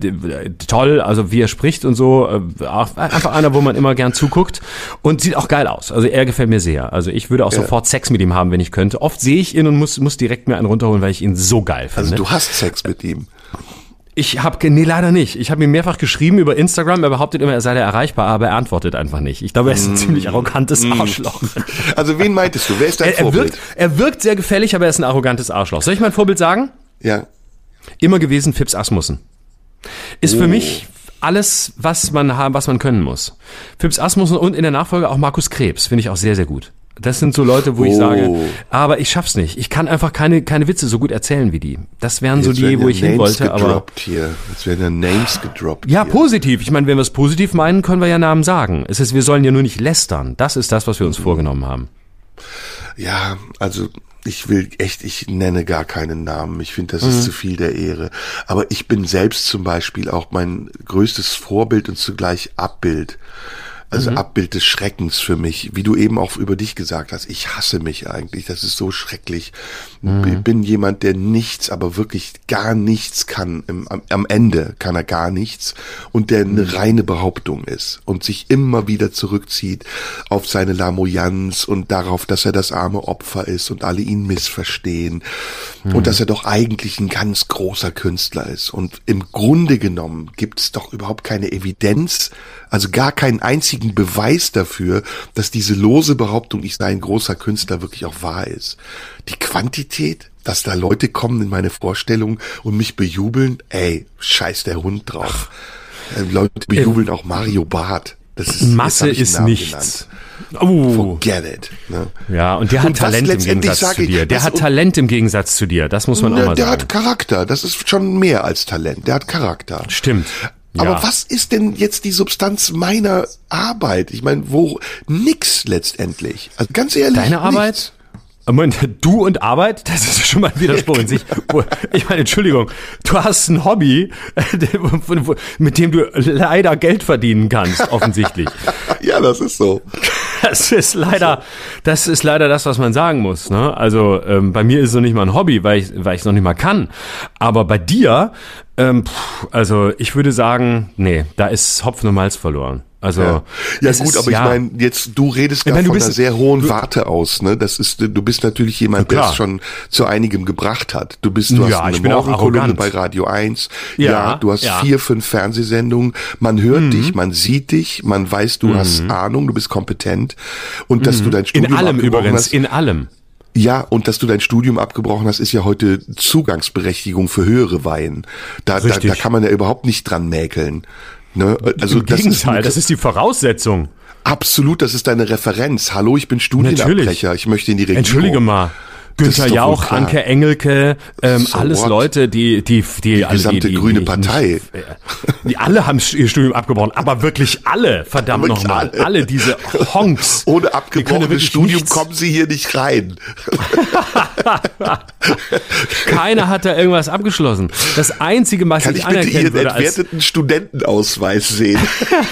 toll, also wie er spricht und so. Äh, auch einfach einer, wo man immer gern zuguckt. Und sieht auch geil aus. Also er gefällt mir sehr. Also ich würde auch sofort Sex mit ihm haben, wenn ich könnte. Oft sehe ich ihn und muss, muss direkt mir einen runterholen, weil ich ihn so geil finde. Also du hast Sex mit ihm. Ich habe nee leider nicht. Ich habe ihm mehrfach geschrieben über Instagram. Er behauptet immer, er sei da erreichbar, aber er antwortet einfach nicht. Ich glaube, er ist ein ziemlich arrogantes Arschloch. Also wen meintest du? Wer ist dein Er, er Vorbild? wirkt, er wirkt sehr gefällig, aber er ist ein arrogantes Arschloch. Soll ich mein Vorbild sagen? ja. Immer gewesen Fips Asmussen. Ist Oh. für mich alles, was man haben, was man können muss. Fips Asmussen und in der Nachfolge auch Markus Krebs finde ich auch sehr sehr gut. Das sind so Leute, wo ich Oh. sage, aber ich schaff's nicht. Ich kann einfach keine keine Witze so gut erzählen wie die. Das wären so Jetzt die, werden wo ja ich hin Names wollte, aber gedroppt hier. Jetzt werden ja Names gedroppt Ja, hier. positiv. Ich meine, wenn wir es positiv meinen, können wir ja Namen sagen. Es ist, wir sollen ja nur nicht lästern. Das ist das, was wir uns vorgenommen haben. Ja, also ich will echt, ich nenne gar keinen Namen. Ich finde, das Mhm. ist zu viel der Ehre. Aber ich bin selbst zum Beispiel auch mein größtes Vorbild und zugleich Abbild. Also Mhm. Abbild des Schreckens für mich, wie du eben auch über dich gesagt hast. Ich hasse mich eigentlich. Das ist so schrecklich. Mhm. Ich bin jemand, der nichts, aber wirklich gar nichts kann. Im, am, am Ende kann er gar nichts und der Mhm. eine reine Behauptung ist und sich immer wieder zurückzieht auf seine Lamoyanz und darauf, dass er das arme Opfer ist und alle ihn missverstehen und dass er doch eigentlich ein ganz großer Künstler ist. Und im Grunde genommen gibt es doch überhaupt keine Evidenz, also gar keinen einzigen Beweis dafür, dass diese lose Behauptung, ich sei ein großer Künstler, wirklich auch wahr ist. Die Quantität, dass da Leute kommen in meine Vorstellung und mich bejubeln, ey, scheiß der Hund drauf. Äh, Leute bejubeln auch Mario Barth. Das ist, Masse ist nichts. genannt. Oh. Get it. Ne? Ja, und der hat Und Talent im Gegensatz zu dir. Der hat Talent im Gegensatz zu dir. Das muss man auch Ne, mal der sagen. hat Charakter. Das ist schon mehr als Talent. Der hat Charakter. Stimmt. Aber ja. was ist denn jetzt die Substanz meiner Arbeit? Ich meine, wo nix letztendlich. Also ganz ehrlich. Deine Arbeit? nichts. Moment, du und Arbeit, das ist schon mal ein Widerspruch in sich. Wo- Ich meine, Entschuldigung, du hast ein Hobby, mit dem du leider Geld verdienen kannst, offensichtlich. Ja, das ist so. Das ist leider, das ist leider das, was man sagen muss. Ne? Also ähm, bei mir ist es noch nicht mal ein Hobby, weil ich, weil ich es noch nicht mal kann. Aber bei dir, ähm, pff, also ich würde sagen, nee, da ist Hopfen und Malz verloren. Also Ja, ja gut, ist, aber ich meine, jetzt du redest ja meine, du von bist- einer sehr hohen Warte aus, ne? Das ist, du bist natürlich jemand, Ja, der es schon zu einigem gebracht hat. Du bist, du Ja, hast eine ich Morgenkolumne bei Radio 1. Ja, Ja, du hast ja. vier, fünf Fernsehsendungen. Man hört Mhm. dich, man sieht dich, man weiß, du hast Ahnung, du bist kompetent und dass du dein in Studium allem abgebrochen übrigens, hast. in allem. Ja, und dass du dein Studium abgebrochen hast, ist ja heute Zugangsberechtigung für höhere Weihen. Da, da, da kann man ja überhaupt nicht dran mäkeln. Ne? Also Im das Gegenteil, ist, das ist die Voraussetzung. absolut, das ist deine Referenz. Hallo, ich bin Studienabbrecher, ich möchte in die Regierung. Entschuldige mal. Günther Jauch. Anke Engelke, ähm, So alles what? Leute, die die die, die gesamte die, die, grüne die, Partei. Die alle haben ihr Studium abgebrochen, aber wirklich alle, verdammt nochmal, alle. alle diese Honks. Ohne abgebrochenes Studium nichts. kommen sie hier nicht rein. Keiner hat da irgendwas abgeschlossen. Das einzige, was Kann ich ich bitte Ihren würde als entwerteten Studentenausweis sehen?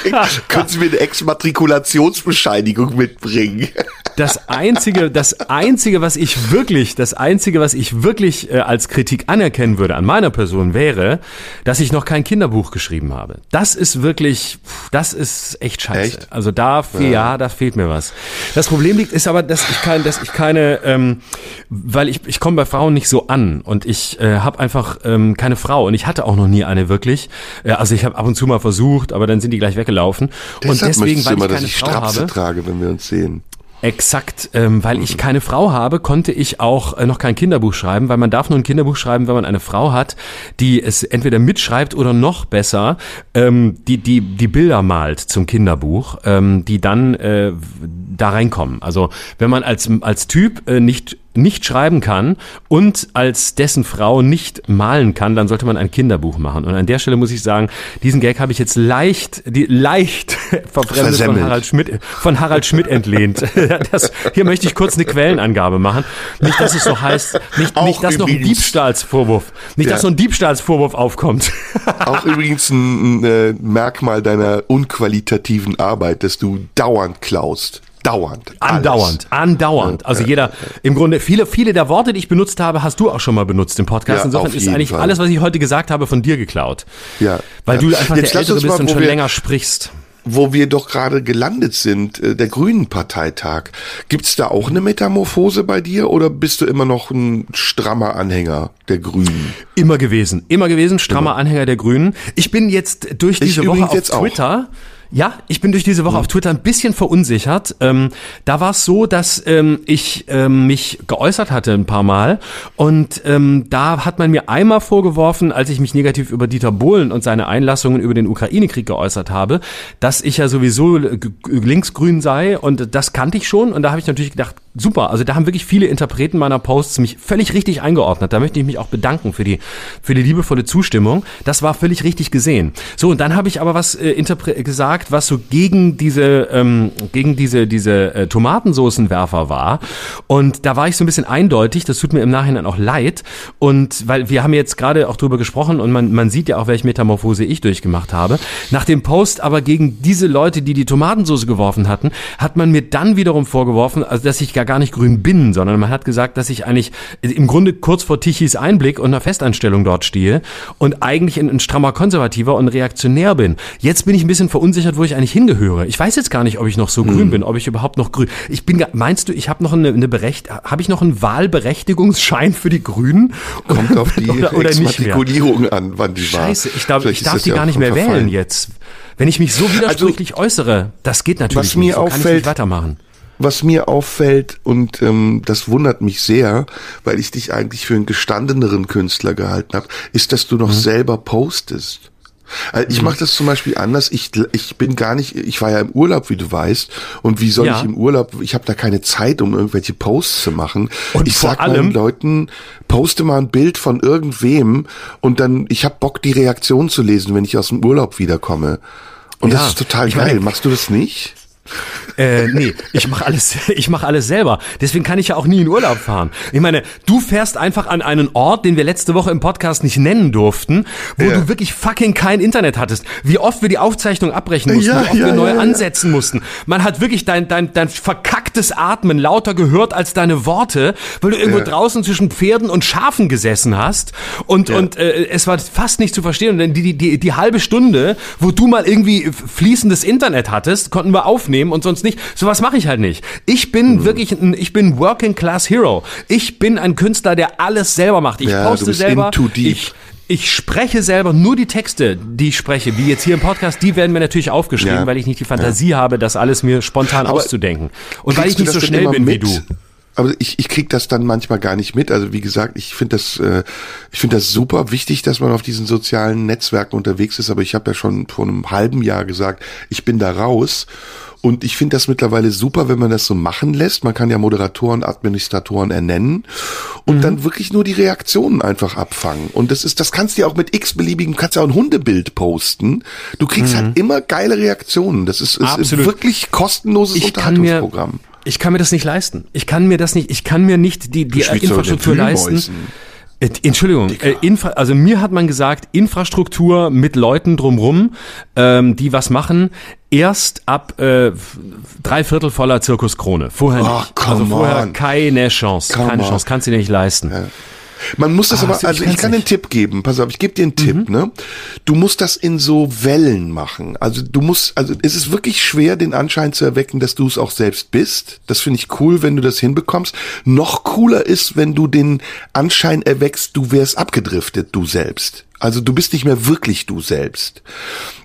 Können Sie mir eine Exmatrikulationsbescheinigung mitbringen? das einzige, das einzige, was ich wirklich, das einzige, was ich wirklich äh, als Kritik anerkennen würde an meiner Person wäre, dass ich noch kein Kinderbuch geschrieben habe. Das ist wirklich, das ist echt scheiße. Echt? Also da, ja. ja, da fehlt mir was. Das Problem liegt, ist aber, dass ich kein, dass ich keine, ähm, weil ich, ich komme bei Frauen nicht so an und ich äh, habe einfach ähm, keine Frau und ich hatte auch noch nie eine wirklich. Äh, also ich habe ab und zu mal versucht, aber dann sind die gleich weggelaufen. Deshalb und deswegen, weil immer, ich keine dass ich Frau Strapse habe, trage, wenn wir uns sehen. Exakt, ähm, weil ich keine Frau habe, konnte ich auch äh, noch kein Kinderbuch schreiben, weil man darf nur ein Kinderbuch schreiben, wenn man eine Frau hat, die es entweder mitschreibt oder noch besser, ähm, die die die Bilder malt zum Kinderbuch, ähm, die dann äh, da reinkommen. Also wenn man als als Typ äh, nicht nicht schreiben kann und als dessen Frau nicht malen kann, dann sollte man ein Kinderbuch machen. Und an der Stelle muss ich sagen, diesen Gag habe ich jetzt leicht, die, leicht verfremdet von Harald Schmidt, von Harald Schmidt entlehnt. Das, hier möchte ich kurz eine Quellenangabe machen. Nicht, dass es so heißt, nicht, nicht dass noch ein Diebstahlsvorwurf, nicht, ja. dass so ein Diebstahlsvorwurf aufkommt. Auch übrigens ein, ein äh, Merkmal deiner unqualitativen Arbeit, dass du dauernd klaust. Dauernd. Andauernd, andauernd. Also jeder, im Grunde, viele, viele der Worte, die ich benutzt habe, hast du auch schon mal benutzt im Podcast. Ja, Insofern ist eigentlich Fall. alles, was ich heute gesagt habe, von dir geklaut. Ja. Weil ja. du einfach Jetzt der Ältere bist mal, und schon länger sprichst. Wo wir doch gerade gelandet sind, äh, der Grünen Parteitag. Gibt's da auch eine Metamorphose bei dir oder bist du immer noch ein strammer Anhänger der Grünen? Immer gewesen, immer gewesen, strammer Anhänger der Grünen. Ich bin jetzt durch diese Woche übrigens auf jetzt auch. Ja, ich bin durch diese Woche auf Twitter ein bisschen verunsichert. Ähm, da war es so, dass ähm, ich ähm, mich geäußert hatte ein paar Mal und ähm, da hat man mir einmal vorgeworfen, als ich mich negativ über Dieter Bohlen und seine Einlassungen über den Ukraine-Krieg geäußert habe, dass ich ja sowieso linksgrün sei und das kannte ich schon und da habe ich natürlich gedacht, super, also da haben wirklich viele Interpreten meiner Posts mich völlig richtig eingeordnet. Da möchte ich mich auch bedanken für die für die liebevolle Zustimmung. Das war völlig richtig gesehen. So und dann habe ich aber was äh, gesagt, was so gegen diese ähm, gegen diese diese äh, Tomatensoßenwerfer war und da war ich so ein bisschen eindeutig. Das tut mir im Nachhinein auch leid und weil wir haben jetzt gerade auch drüber gesprochen und man man sieht ja auch, welche Metamorphose ich durchgemacht habe. Nach dem Post aber gegen diese Leute, die die Tomatensoße geworfen hatten, hat man mir dann wiederum vorgeworfen, also dass ich gar gar nicht grün bin, sondern man hat gesagt, dass ich eigentlich im Grunde kurz vor Tichys Einblick und einer Festanstellung dort stehe und eigentlich ein, ein strammer Konservativer und reaktionär bin. Jetzt bin ich ein bisschen verunsichert, wo ich eigentlich hingehöre. Ich weiß jetzt gar nicht, ob ich noch so grün bin, ob ich überhaupt noch grün. Ich bin, meinst du, ich habe noch eine, eine Berecht, habe ich noch einen Wahlberechtigungsschein für die Grünen? Kommt auf die oder, oder nicht mehr? An, wann die war. Scheiße, ich glaube, ich darf die ja gar nicht mehr verfallen. wählen jetzt. Wenn ich mich so widersprüchlich äußere, das geht natürlich was mir nicht. So kann ich auffällt- nicht weitermachen. Was mir auffällt, und ähm, das wundert mich sehr, weil ich dich eigentlich für einen gestandeneren Künstler gehalten habe, ist, dass du noch selber postest. Also ich mache das zum Beispiel anders. Ich, ich bin gar nicht, ich war ja im Urlaub, wie du weißt. Und wie soll Ja. ich im Urlaub, ich habe da keine Zeit, um irgendwelche Posts zu machen. Und ich sag meinen Leuten, poste mal ein Bild von irgendwem und dann, ich habe Bock, die Reaktion zu lesen, wenn ich aus dem Urlaub wiederkomme. Und Ja, das ist total ich geil. meine- Machst du das nicht? Äh, nee, ich mache alles, ich mache alles selber. Deswegen kann ich ja auch nie in Urlaub fahren. Ich meine, du fährst einfach an einen Ort, den wir letzte Woche im Podcast nicht nennen durften, wo Ja. du wirklich fucking kein Internet hattest. Wie oft wir die Aufzeichnung abbrechen mussten, Ja, wie oft ja, wir neu ansetzen mussten. Man hat wirklich dein, dein, dein verkacktes Atmen lauter gehört als deine Worte, weil du irgendwo draußen zwischen Pferden und Schafen gesessen hast und, und äh, es war fast nicht zu verstehen. Und die, die, die, die halbe Stunde, wo du mal irgendwie fließendes Internet hattest, konnten wir aufnehmen und sonst nicht. Sowas mache ich halt nicht. Ich bin Mhm. wirklich ein, ich bin Working Class Hero. Ich bin ein Künstler, der alles selber macht. Ich Ja, poste selber. Ich, ich spreche selber nur die Texte, die ich spreche, wie jetzt hier im Podcast, die werden mir natürlich aufgeschrieben, Ja. weil ich nicht die Fantasie habe, das alles mir spontan Aber auszudenken. Und weil ich nicht so schnell bin wie mit? du. Aber ich, ich krieg das dann manchmal gar nicht mit. Also wie gesagt, ich finde das, äh, ich finde das super wichtig, dass man auf diesen sozialen Netzwerken unterwegs ist. Aber ich habe ja schon vor einem halben Jahr gesagt, ich bin da raus. Und ich finde das mittlerweile super, wenn man das so machen lässt. Man kann ja Moderatoren, Administratoren ernennen und Mhm. dann wirklich nur die Reaktionen einfach abfangen. Und das ist, das kannst du ja auch mit x-beliebigen, kannst ja auch ein Hundebild posten. Du kriegst halt immer geile Reaktionen. Das ist, ist, ist Mhm. Wirklich kostenloses ich kann mir, Unterhaltungsprogramm. ich kann mir das nicht leisten. Ich kann mir das nicht, ich kann mir nicht die, die Infrastruktur leisten. Entschuldigung, äh, Infra also mir hat man gesagt, Infrastruktur mit Leuten drumrum, ähm, die was machen, erst ab äh, drei Viertel voller Zirkuskrone. Vorher Oh, nicht. also vorher on. keine Chance, Come keine on. Chance, kannst du dir nicht leisten. Man muss das Ah, aber, so, ich also ich kann den nicht. Tipp geben, pass auf, ich gebe dir einen Tipp, ne? Du musst das in so Wellen machen. Also du musst, also es ist wirklich schwer, den Anschein zu erwecken, dass du es auch selbst bist. Das finde ich cool, wenn du das hinbekommst. Noch cooler ist, wenn du den Anschein erweckst, du wärst abgedriftet, du selbst. Also du bist nicht mehr wirklich du selbst.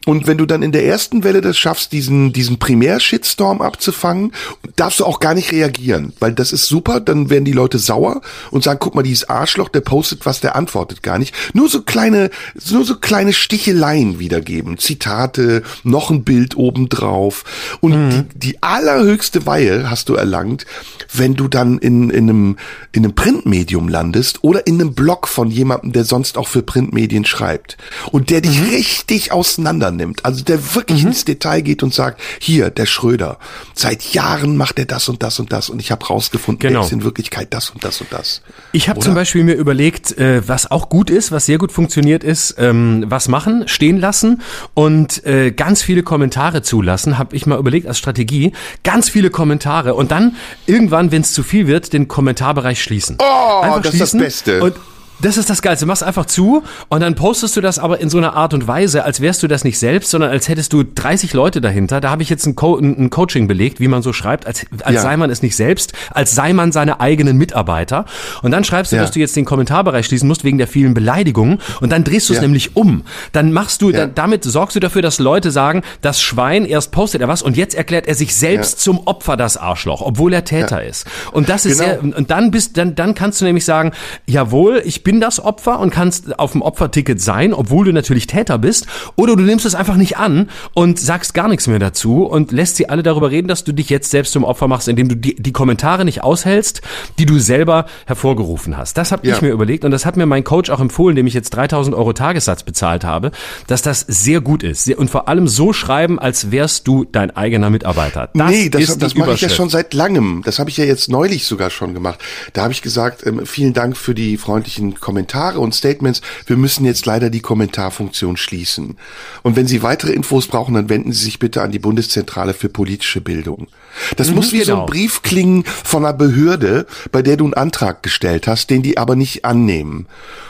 Und wenn du dann in der ersten Welle das schaffst, diesen, diesen Primär-Shitstorm abzufangen, darfst du auch gar nicht reagieren, weil das ist super, dann werden die Leute sauer und sagen, guck mal, dieses Arschloch, der postet was, der antwortet gar nicht. Nur so kleine, nur so kleine Sticheleien wiedergeben, Zitate, noch ein Bild obendrauf. Und die, die allerhöchste Weihe hast du erlangt, wenn du dann in, in einem, in einem Printmedium landest oder in einem Blog von jemandem, der sonst auch für Printmedien schreibt und der dich richtig auseinander nimmt, also der wirklich ins Detail geht und sagt, hier, der Schröder, seit Jahren macht er das und das und das und ich habe rausgefunden, Genau. er ist in Wirklichkeit das und das und das. Ich habe zum Beispiel mir überlegt, äh, was auch gut ist, was sehr gut funktioniert ist, ähm, was machen, stehen lassen und äh, ganz viele Kommentare zulassen, habe ich mal überlegt als Strategie, ganz viele Kommentare und dann irgendwann, wenn es zu viel wird, den Kommentarbereich schließen. Oh, das ist das Beste. Und das ist das Geilste. Machst einfach zu und dann postest du das aber in so einer Art und Weise, als wärst du das nicht selbst, sondern als hättest du 30 Leute dahinter. Da habe ich jetzt ein, Co ein Coaching belegt, wie man so schreibt, als, als Ja. sei man es nicht selbst, als sei man seine eigenen Mitarbeiter. Und dann schreibst du, Ja. dass du jetzt den Kommentarbereich schließen musst wegen der vielen Beleidigungen und dann drehst du es Ja. nämlich um. Dann machst du, dann, damit sorgst du dafür, dass Leute sagen, das Schwein, erst postet er was und jetzt erklärt er sich selbst zum Opfer das Arschloch, obwohl er Täter ist. Und das ist Genau. sehr, und dann bist, dann, dann kannst du nämlich sagen, jawohl, ich bin das Opfer und kannst auf dem Opferticket sein, obwohl du natürlich Täter bist, oder du nimmst es einfach nicht an und sagst gar nichts mehr dazu und lässt sie alle darüber reden, dass du dich jetzt selbst zum Opfer machst, indem du die, die Kommentare nicht aushältst, die du selber hervorgerufen hast. Das habe Ja. ich mir überlegt und das hat mir mein Coach auch empfohlen, dem ich jetzt 3000 Euro Tagessatz bezahlt habe, dass das sehr gut ist und vor allem so schreiben, als wärst du dein eigener Mitarbeiter. Das nee, das, ist das die mache ich ja schon seit langem. Das habe ich ja jetzt neulich sogar schon gemacht. Da habe ich gesagt, ähm, vielen Dank für die freundlichen Kommentare und Statements. Wir müssen jetzt leider die Kommentarfunktion schließen. Und wenn Sie weitere Infos brauchen, dann wenden Sie sich bitte an die Bundeszentrale für politische Bildung. Das muss wie so genau. ein Brief klingen von einer Behörde, bei der du einen Antrag gestellt hast, den die aber nicht annehmen.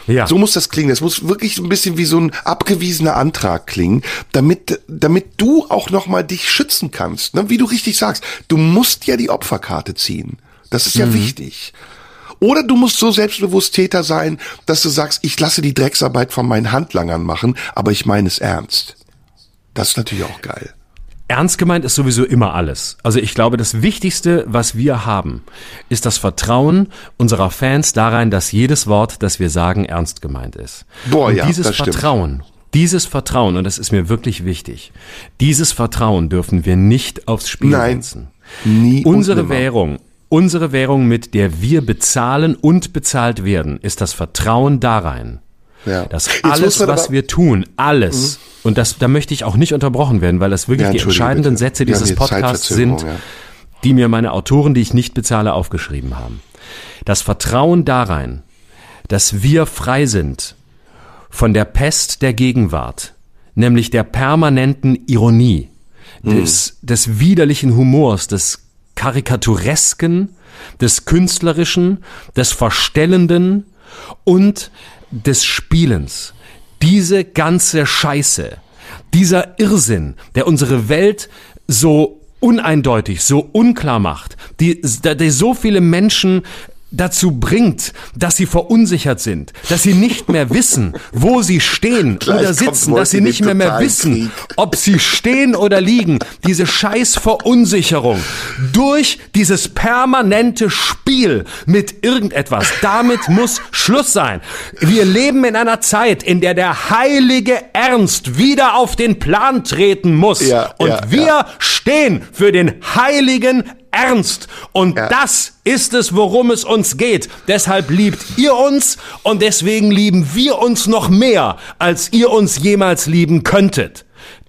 Ja. So muss das klingen. Das muss wirklich so ein bisschen wie so ein abgewiesener Antrag klingen, damit, damit du auch nochmal dich schützen kannst. Ne? Wie du richtig sagst, du musst ja die Opferkarte ziehen. Das ist ja wichtig. Oder du musst so selbstbewusst Täter sein, dass du sagst, ich lasse die Drecksarbeit von meinen Handlangern machen, aber ich meine es ernst. Das ist natürlich auch geil. Ernst gemeint ist sowieso immer alles. Also ich glaube, das Wichtigste, was wir haben, ist das Vertrauen unserer Fans darein, dass jedes Wort, das wir sagen, ernst gemeint ist. Boah, und ja, dieses das stimmt. Vertrauen, dieses Vertrauen, und das ist mir wirklich wichtig, dieses Vertrauen dürfen wir nicht aufs Spiel Nein, setzen. nie Unsere. Währung, unsere Währung, mit der wir bezahlen und bezahlt werden, ist das Vertrauen darein, Ja. dass Jetzt alles, was aber- Mhm. wir tun, alles, und das, da möchte ich auch nicht unterbrochen werden, weil das wirklich Ja, die entscheidenden bitte. Sätze dieses hier Podcasts Zeitverzögerung, sind, ja. die mir meine Autoren, die ich nicht bezahle, aufgeschrieben haben. Das Vertrauen darein, dass wir frei sind von der Pest der Gegenwart, nämlich der permanenten Ironie, des, des widerlichen Humors, des Karikaturesken, des Künstlerischen, des Verstellenden und des Spielens. Diese ganze Scheiße, dieser Irrsinn, der unsere Welt so uneindeutig, so unklar macht, die, der so viele Menschen dazu bringt, dass sie verunsichert sind, dass sie nicht mehr wissen, wo sie stehen Gleich oder sitzen, dass sie nicht mehr mehr wissen, Krieg. ob sie stehen oder liegen. Diese scheiß Verunsicherung durch dieses permanente Spiel mit irgendetwas. Damit muss Schluss sein. Wir leben in einer Zeit, in der der heilige Ernst wieder auf den Plan treten muss. Ja, Und ja, wir ja. stehen für den heiligen Ernst. Und Ja. das ist es, worum es uns geht. Deshalb liebt ihr uns und deswegen lieben wir uns noch mehr, als ihr uns jemals lieben könntet.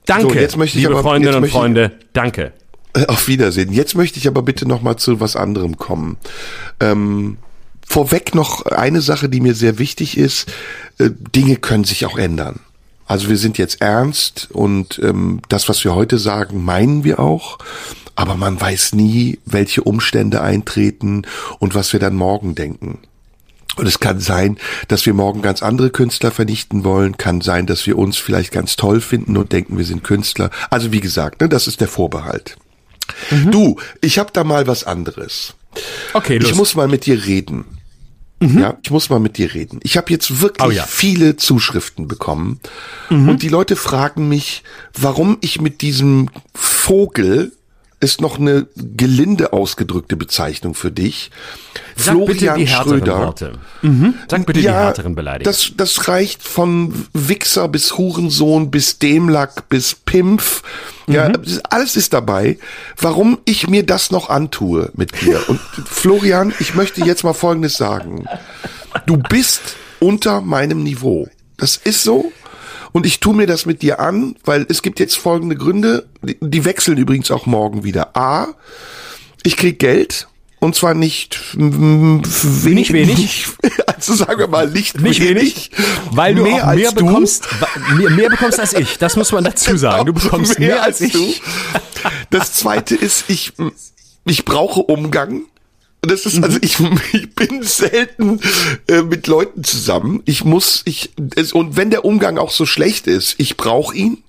Danke, So, jetzt möchte ich liebe aber- Freundinnen und Freunde. Danke. Auf Wiedersehen. Jetzt möchte ich aber bitte noch mal zu was anderem kommen. Ähm, vorweg noch eine Sache, die mir sehr wichtig ist. Äh, Dinge können sich auch ändern. Also wir sind jetzt ernst und ähm, das, was wir heute sagen, meinen wir auch. Aber man weiß nie, welche Umstände eintreten und was wir dann morgen denken. Und es kann sein, dass wir morgen ganz andere Künstler vernichten wollen, kann sein, dass wir uns vielleicht ganz toll finden und denken, wir sind Künstler. Also wie gesagt, ne, das ist der Vorbehalt. Du, ich habe da mal was anderes. Okay, los. Ich muss mal mit dir reden. Ja, ich muss mal mit dir reden. Ich habe jetzt wirklich Oh ja. viele Zuschriften bekommen und die Leute fragen mich, warum ich mit diesem Vogel ist noch eine gelinde ausgedrückte Bezeichnung für dich. Sag bitte die härteren Worte. Mhm. Sag bitte die härteren Beleidigungen. Das, das reicht von Wichser bis Hurensohn bis Demlack bis Pimpf. Ja, Mhm. alles ist dabei. Warum ich mir das noch antue mit dir? Und Florian, ich möchte jetzt mal Folgendes sagen. Du bist unter meinem Niveau. Das ist so. Und ich tue mir das mit dir an, weil es gibt jetzt folgende Gründe. Die, die wechseln übrigens auch morgen wieder. A, ich krieg Geld. Und zwar nicht mm, Nicht wenig. Also sagen wir mal nicht, Nicht wenig, weil du mehr mehr als bekommst, mehr, mehr bekommst als ich. Das muss man dazu sagen. Du bekommst mehr, als ich. du. Das zweite ist, ich, ich brauche Umgang. Das ist, Mhm. also ich, ich bin selten äh, mit Leuten zusammen. Ich muss, ich, es, und wenn der Umgang auch so schlecht ist, ich brauche ihn.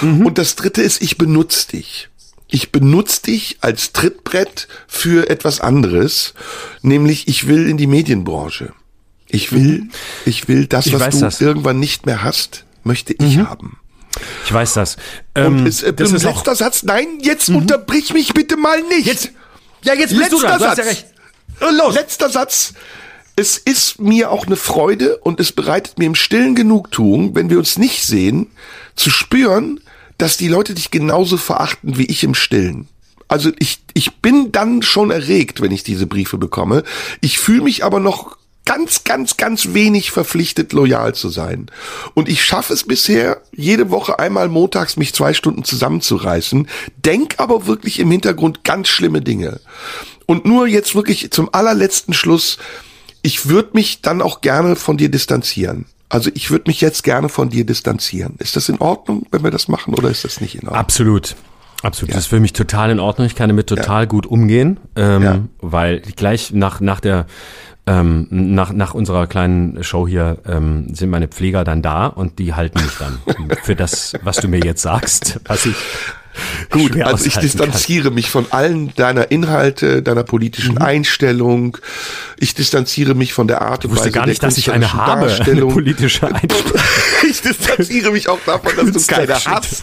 Mhm. Und das dritte ist, ich benutze dich. Ich benutze dich als Trittbrett für etwas anderes, nämlich ich will in die Medienbranche. Ich will, ich will das, Mhm. Ich was du das. Mhm. irgendwann nicht mehr hast, möchte ich haben. Ich weiß das. Und Ähm, es, äh, das ist auch, Mhm. letzter Satz, nein, jetzt unterbrich mich bitte mal nicht. Jetzt- ja, jetzt bist du letzter dran. Du Satz. ja recht. Und los. Letzter Satz. Es ist mir auch eine Freude und es bereitet mir im stillen Genugtuung, wenn wir uns nicht sehen, zu spüren, dass die Leute dich genauso verachten wie ich im Stillen. Also ich, ich bin dann schon erregt, wenn ich diese Briefe bekomme. Ich fühle mich aber noch ganz, ganz, ganz wenig verpflichtet, loyal zu sein. Und ich schaffe es bisher, jede Woche einmal montags mich zwei Stunden zusammenzureißen, denk aber wirklich im Hintergrund ganz schlimme Dinge. Und nur jetzt wirklich zum allerletzten Schluss, ich würde mich dann auch gerne von dir distanzieren. Also ich würde mich jetzt gerne von dir distanzieren. Ist das in Ordnung, wenn wir das machen, oder ist das nicht in Ordnung? Absolut. Absolut. Das ist für mich total in Ordnung. Ich kann damit total gut umgehen, ähm, Ja. weil gleich nach, nach der, ähm, nach, nach unserer kleinen Show hier ähm, sind meine Pfleger dann da und die halten mich dann für das, was du mir jetzt sagst, was ich Gut, also ich aushalten kann. distanziere mich von allen deiner Inhalte, deiner Mhm. politischen Einstellung. Ich distanziere mich von der Art und Weise gar nicht, der dass ich eine habe, eine politische Einstellung. Ich distanziere mich auch davon, dass du keine hast.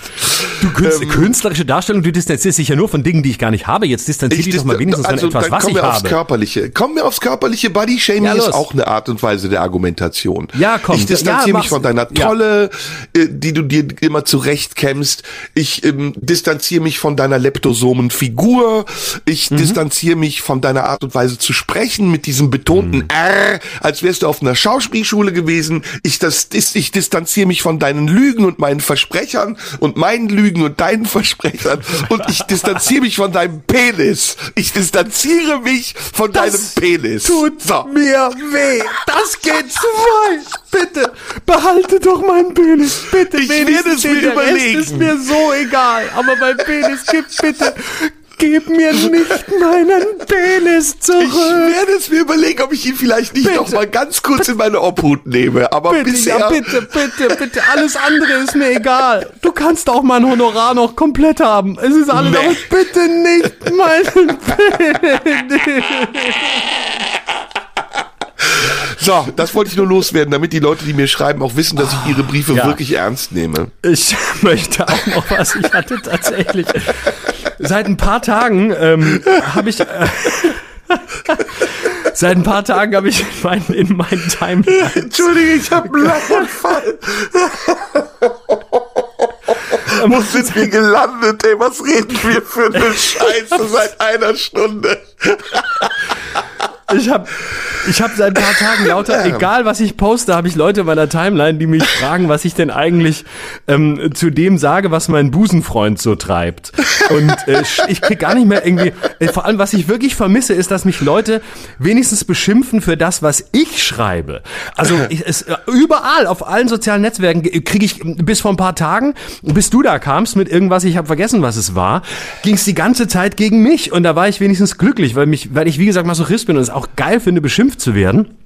Du künst, Ähm, künstlerische Darstellung, du distanzierst dich ja nur von Dingen, die ich gar nicht habe. Jetzt distanzier dich doch mal wenigstens also, von etwas, dann was kommen ich wir aufs habe. Körperliche. Kommen wir aufs Körperliche. Body Shaming Ja, ist auch eine Art und Weise der Argumentation. Ja, komm. Ich distanziere Ja, mich von deiner Ja. Tolle, äh, die du dir immer zurechtkämmst. Ich ähm, distanziere mich von deiner leptosomen Figur. Ich Mhm. distanziere mich von deiner Art und Weise zu sprechen mit diesem betonten Mhm. R, als wärst du auf einer Schauspielschule gewesen. Ich, das, ich distanziere mich von deinen Lügen und meinen Versprechern und meinen Lügen und deinen Versprechern. Und ich distanziere mich von deinem Penis. Ich distanziere mich von deinem Penis. Tut so. mir weh. Das geht zu weit. Bitte, behalte doch meinen Penis. Bitte, Ich werde es mir überlegen. Rest ist mir so egal. Aber mein Penis, gib bitte, gib mir nicht meinen Penis zurück. Ich werde es mir überlegen, ob ich ihn vielleicht nicht Bitte. noch mal ganz kurz in meine Obhut nehme. Aber Bitte, bisher. ja, bitte, bitte, bitte. Alles andere ist mir egal. Du kannst auch mein Honorar noch komplett haben. Es ist alles, Nee. aber bitte nicht meinen Penis. So, das wollte ich nur loswerden, damit die Leute, die mir schreiben, auch wissen, dass ich ihre Briefe Ja. wirklich ernst nehme. Ich möchte auch noch was. Ich hatte tatsächlich seit ein paar Tagen ähm, habe ich äh, seit ein paar Tagen habe ich in meinen in meinen Timeline Entschuldige, ich habe einen Lachanfall. Wo sind wir gelandet, ey? Was reden wir für eine Scheiße seit einer Stunde? Ich habe ich hab seit ein paar Tagen lauter, egal was ich poste, habe ich Leute in meiner Timeline, die mich fragen, was ich denn eigentlich ähm, zu dem sage, was mein Busenfreund so treibt. Und äh, ich krieg gar nicht mehr irgendwie, äh, vor allem was ich wirklich vermisse, ist, dass mich Leute wenigstens beschimpfen für das, was ich schreibe. Also ich, es, äh, überall, auf allen sozialen Netzwerken kriege ich äh, bis vor ein paar Tagen, bis du da kamst mit irgendwas, ich habe vergessen, was es war, ging es die ganze Zeit gegen mich und da war ich wenigstens glücklich, weil mich, weil ich wie gesagt Masochist bin und es auch geil finde, beschimpft zu werden.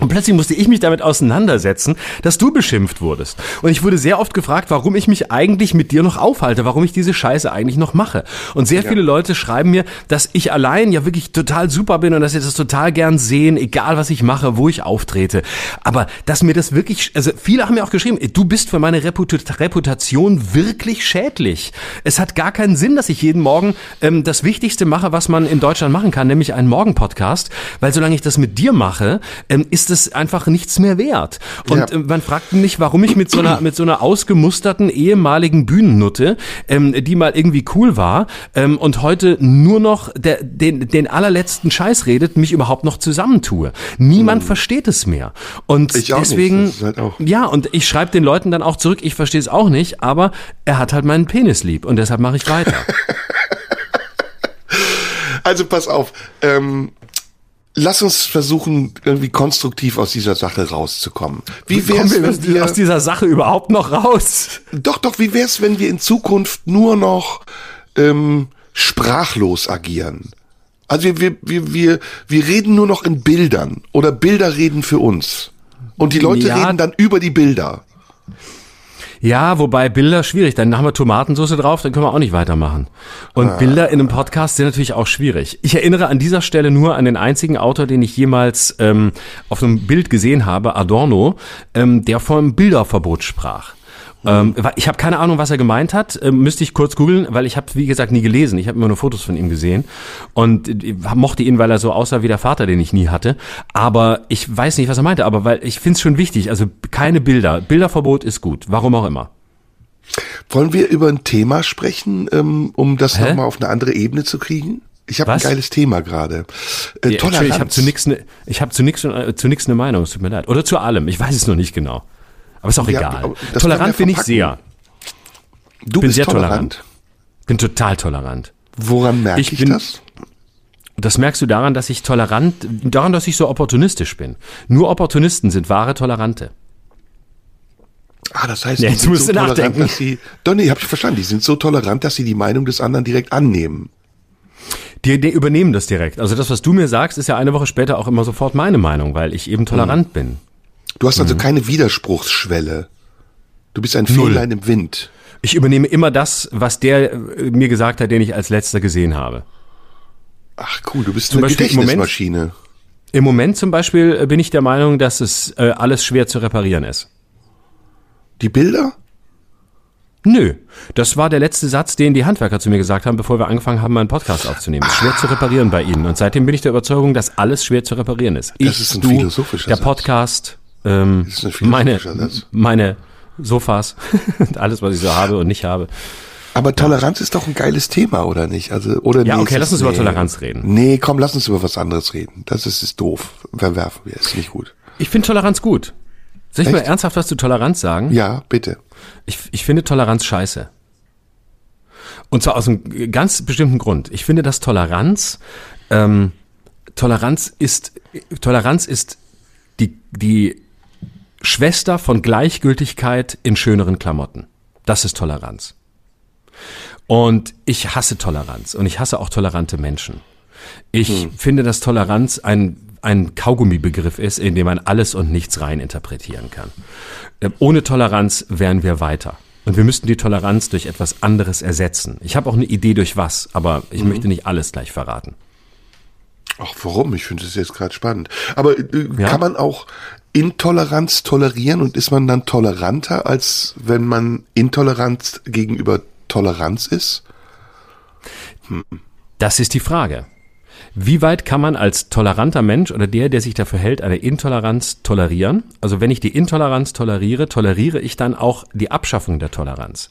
Und plötzlich musste ich mich damit auseinandersetzen, dass du beschimpft wurdest. Und ich wurde sehr oft gefragt, warum ich mich eigentlich mit dir noch aufhalte, warum ich diese Scheiße eigentlich noch mache. Und sehr viele Leute schreiben mir, dass ich allein ja wirklich total super bin und dass sie das total gern sehen, egal was ich mache, wo ich auftrete. Aber dass mir das wirklich, also viele haben mir auch geschrieben, du bist für meine Reput- Reputation wirklich schädlich. Es hat gar keinen Sinn, dass ich jeden Morgen ähm, das Wichtigste mache, was man in Deutschland machen kann, nämlich einen Morgenpodcast, weil solange ich das mit dir mache, ähm, ist es einfach nichts mehr wert. Und Ja. äh, man fragt mich, warum ich mit so einer mit so einer ausgemusterten ehemaligen Bühnennutte, ähm, die mal irgendwie cool war ähm, und heute nur noch der, den den allerletzten Scheiß redet, mich überhaupt noch zusammentue. Niemand versteht es mehr. Und Hm. Deswegen ist halt ja, und ich schreibe den Leuten dann auch zurück, ich verstehe es auch nicht, aber er hat halt meinen Penis lieb und deshalb mache ich weiter. Also pass auf, ähm, lass uns versuchen, irgendwie konstruktiv aus dieser Sache rauszukommen. Wie wär's, Kommen wir wenn wir, aus dieser Sache überhaupt noch raus? doch, doch, wie wär's, wenn wir in Zukunft nur noch ähm, sprachlos agieren? Also wir, wir, wir, wir, wir reden nur noch in Bildern oder Bilder reden für uns. Und die Leute Ja. reden dann über die Bilder. Ja, wobei Bilder schwierig. Dann haben wir Tomatensauce drauf, dann können wir auch nicht weitermachen. Und Bilder in einem Podcast sind natürlich auch schwierig. Ich erinnere an dieser Stelle nur an den einzigen Autor, den ich jemals ähm, auf einem Bild gesehen habe, Adorno, ähm, der vom Bilderverbot sprach. Ähm, wa- ich habe keine Ahnung, was er gemeint hat. Ähm, müsste ich kurz googeln, weil ich habe, wie gesagt, nie gelesen. Ich habe immer nur Fotos von ihm gesehen und äh, mochte ihn, weil er so aussah wie der Vater, den ich nie hatte. Aber ich weiß nicht, was er meinte. Aber weil ich finde es schon wichtig. Also keine Bilder. Bilderverbot ist gut. Warum auch immer. Wollen wir über ein Thema sprechen, ähm, um das nochmal auf eine andere Ebene zu kriegen? Ich habe ein geiles Thema gerade. Äh, Ja, Toleranz. ich habe zu nichts ne, ich habe zu nichts äh, zu nichts eine Meinung, es tut mir leid. Oder zu allem, ich weiß es noch nicht genau. Aber ist auch Ja, egal. Tolerant bin ich sehr. du bin bist sehr tolerant. tolerant. Bin total tolerant. Woran merke ich, Ich bin- das? Das merkst du daran, dass ich tolerant, daran, dass ich so opportunistisch bin. Nur Opportunisten sind wahre Tolerante. Ah, das heißt, Ja, die jetzt sind musst so du tolerant, nachdenken. dass sie. Doch, nee, hab ich verstanden. Die sind so tolerant, dass sie die Meinung des anderen direkt annehmen. Die, die übernehmen das direkt. Also das, was du mir sagst, ist ja eine Woche später auch immer sofort meine Meinung, weil ich eben tolerant bin. Du hast Mhm. also keine Widerspruchsschwelle. Du bist ein. Fähnlein im Wind. Ich übernehme immer das, was der äh, mir gesagt hat, den ich als letzter gesehen habe. Ach cool, du bist Zum eine Beispiel im Moment- Gedächtnismaschine. Im Moment zum Beispiel äh, bin ich der Meinung, dass es äh, alles schwer zu reparieren ist. Die Bilder? Nö, das war der letzte Satz, den die Handwerker zu mir gesagt haben, bevor wir angefangen haben, meinen Podcast aufzunehmen. Ist schwer zu reparieren bei ihnen. Und seitdem bin ich der Überzeugung, dass alles schwer zu reparieren ist. Ich, Das ist ein du, philosophischer der Satz. Podcast, ähm, Das ist ein meine, meine Sofas und alles, was ich so habe und nicht habe. Aber Toleranz ist doch ein geiles Thema, oder nicht? Also, oder Ja, nee, okay, lass uns über nee. Toleranz reden. Nee, komm, lass uns über was anderes reden. Das ist, ist doof. Verwerfen wir. Ist nicht gut. Ich finde Toleranz gut. Soll ich mal Echt? ernsthaft was zu Toleranz sagen? Ja, bitte. Ich, ich finde Toleranz scheiße. Und zwar aus einem ganz bestimmten Grund. Ich finde, dass Toleranz, ähm, Toleranz ist, Toleranz ist die, die Schwester von Gleichgültigkeit in schöneren Klamotten. Das ist Toleranz. Und ich hasse Toleranz und ich hasse auch tolerante Menschen. Ich finde, dass Toleranz ein, ein Kaugummibegriff ist, in dem man alles und nichts rein interpretieren kann. Ähm, Ohne Toleranz wären wir weiter. Und wir müssten die Toleranz durch etwas anderes ersetzen. Ich habe auch eine Idee durch was, aber ich möchte nicht alles gleich verraten. Ach, warum? Ich finde es jetzt gerade spannend. Aber äh, Ja? kann man auch Intoleranz tolerieren und ist man dann toleranter, als wenn man intolerant gegenüber Toleranz ist? Das ist die Frage. Wie weit kann man als toleranter Mensch oder der, der sich dafür hält, eine Intoleranz tolerieren? Also wenn ich die Intoleranz toleriere, toleriere ich dann auch die Abschaffung der Toleranz.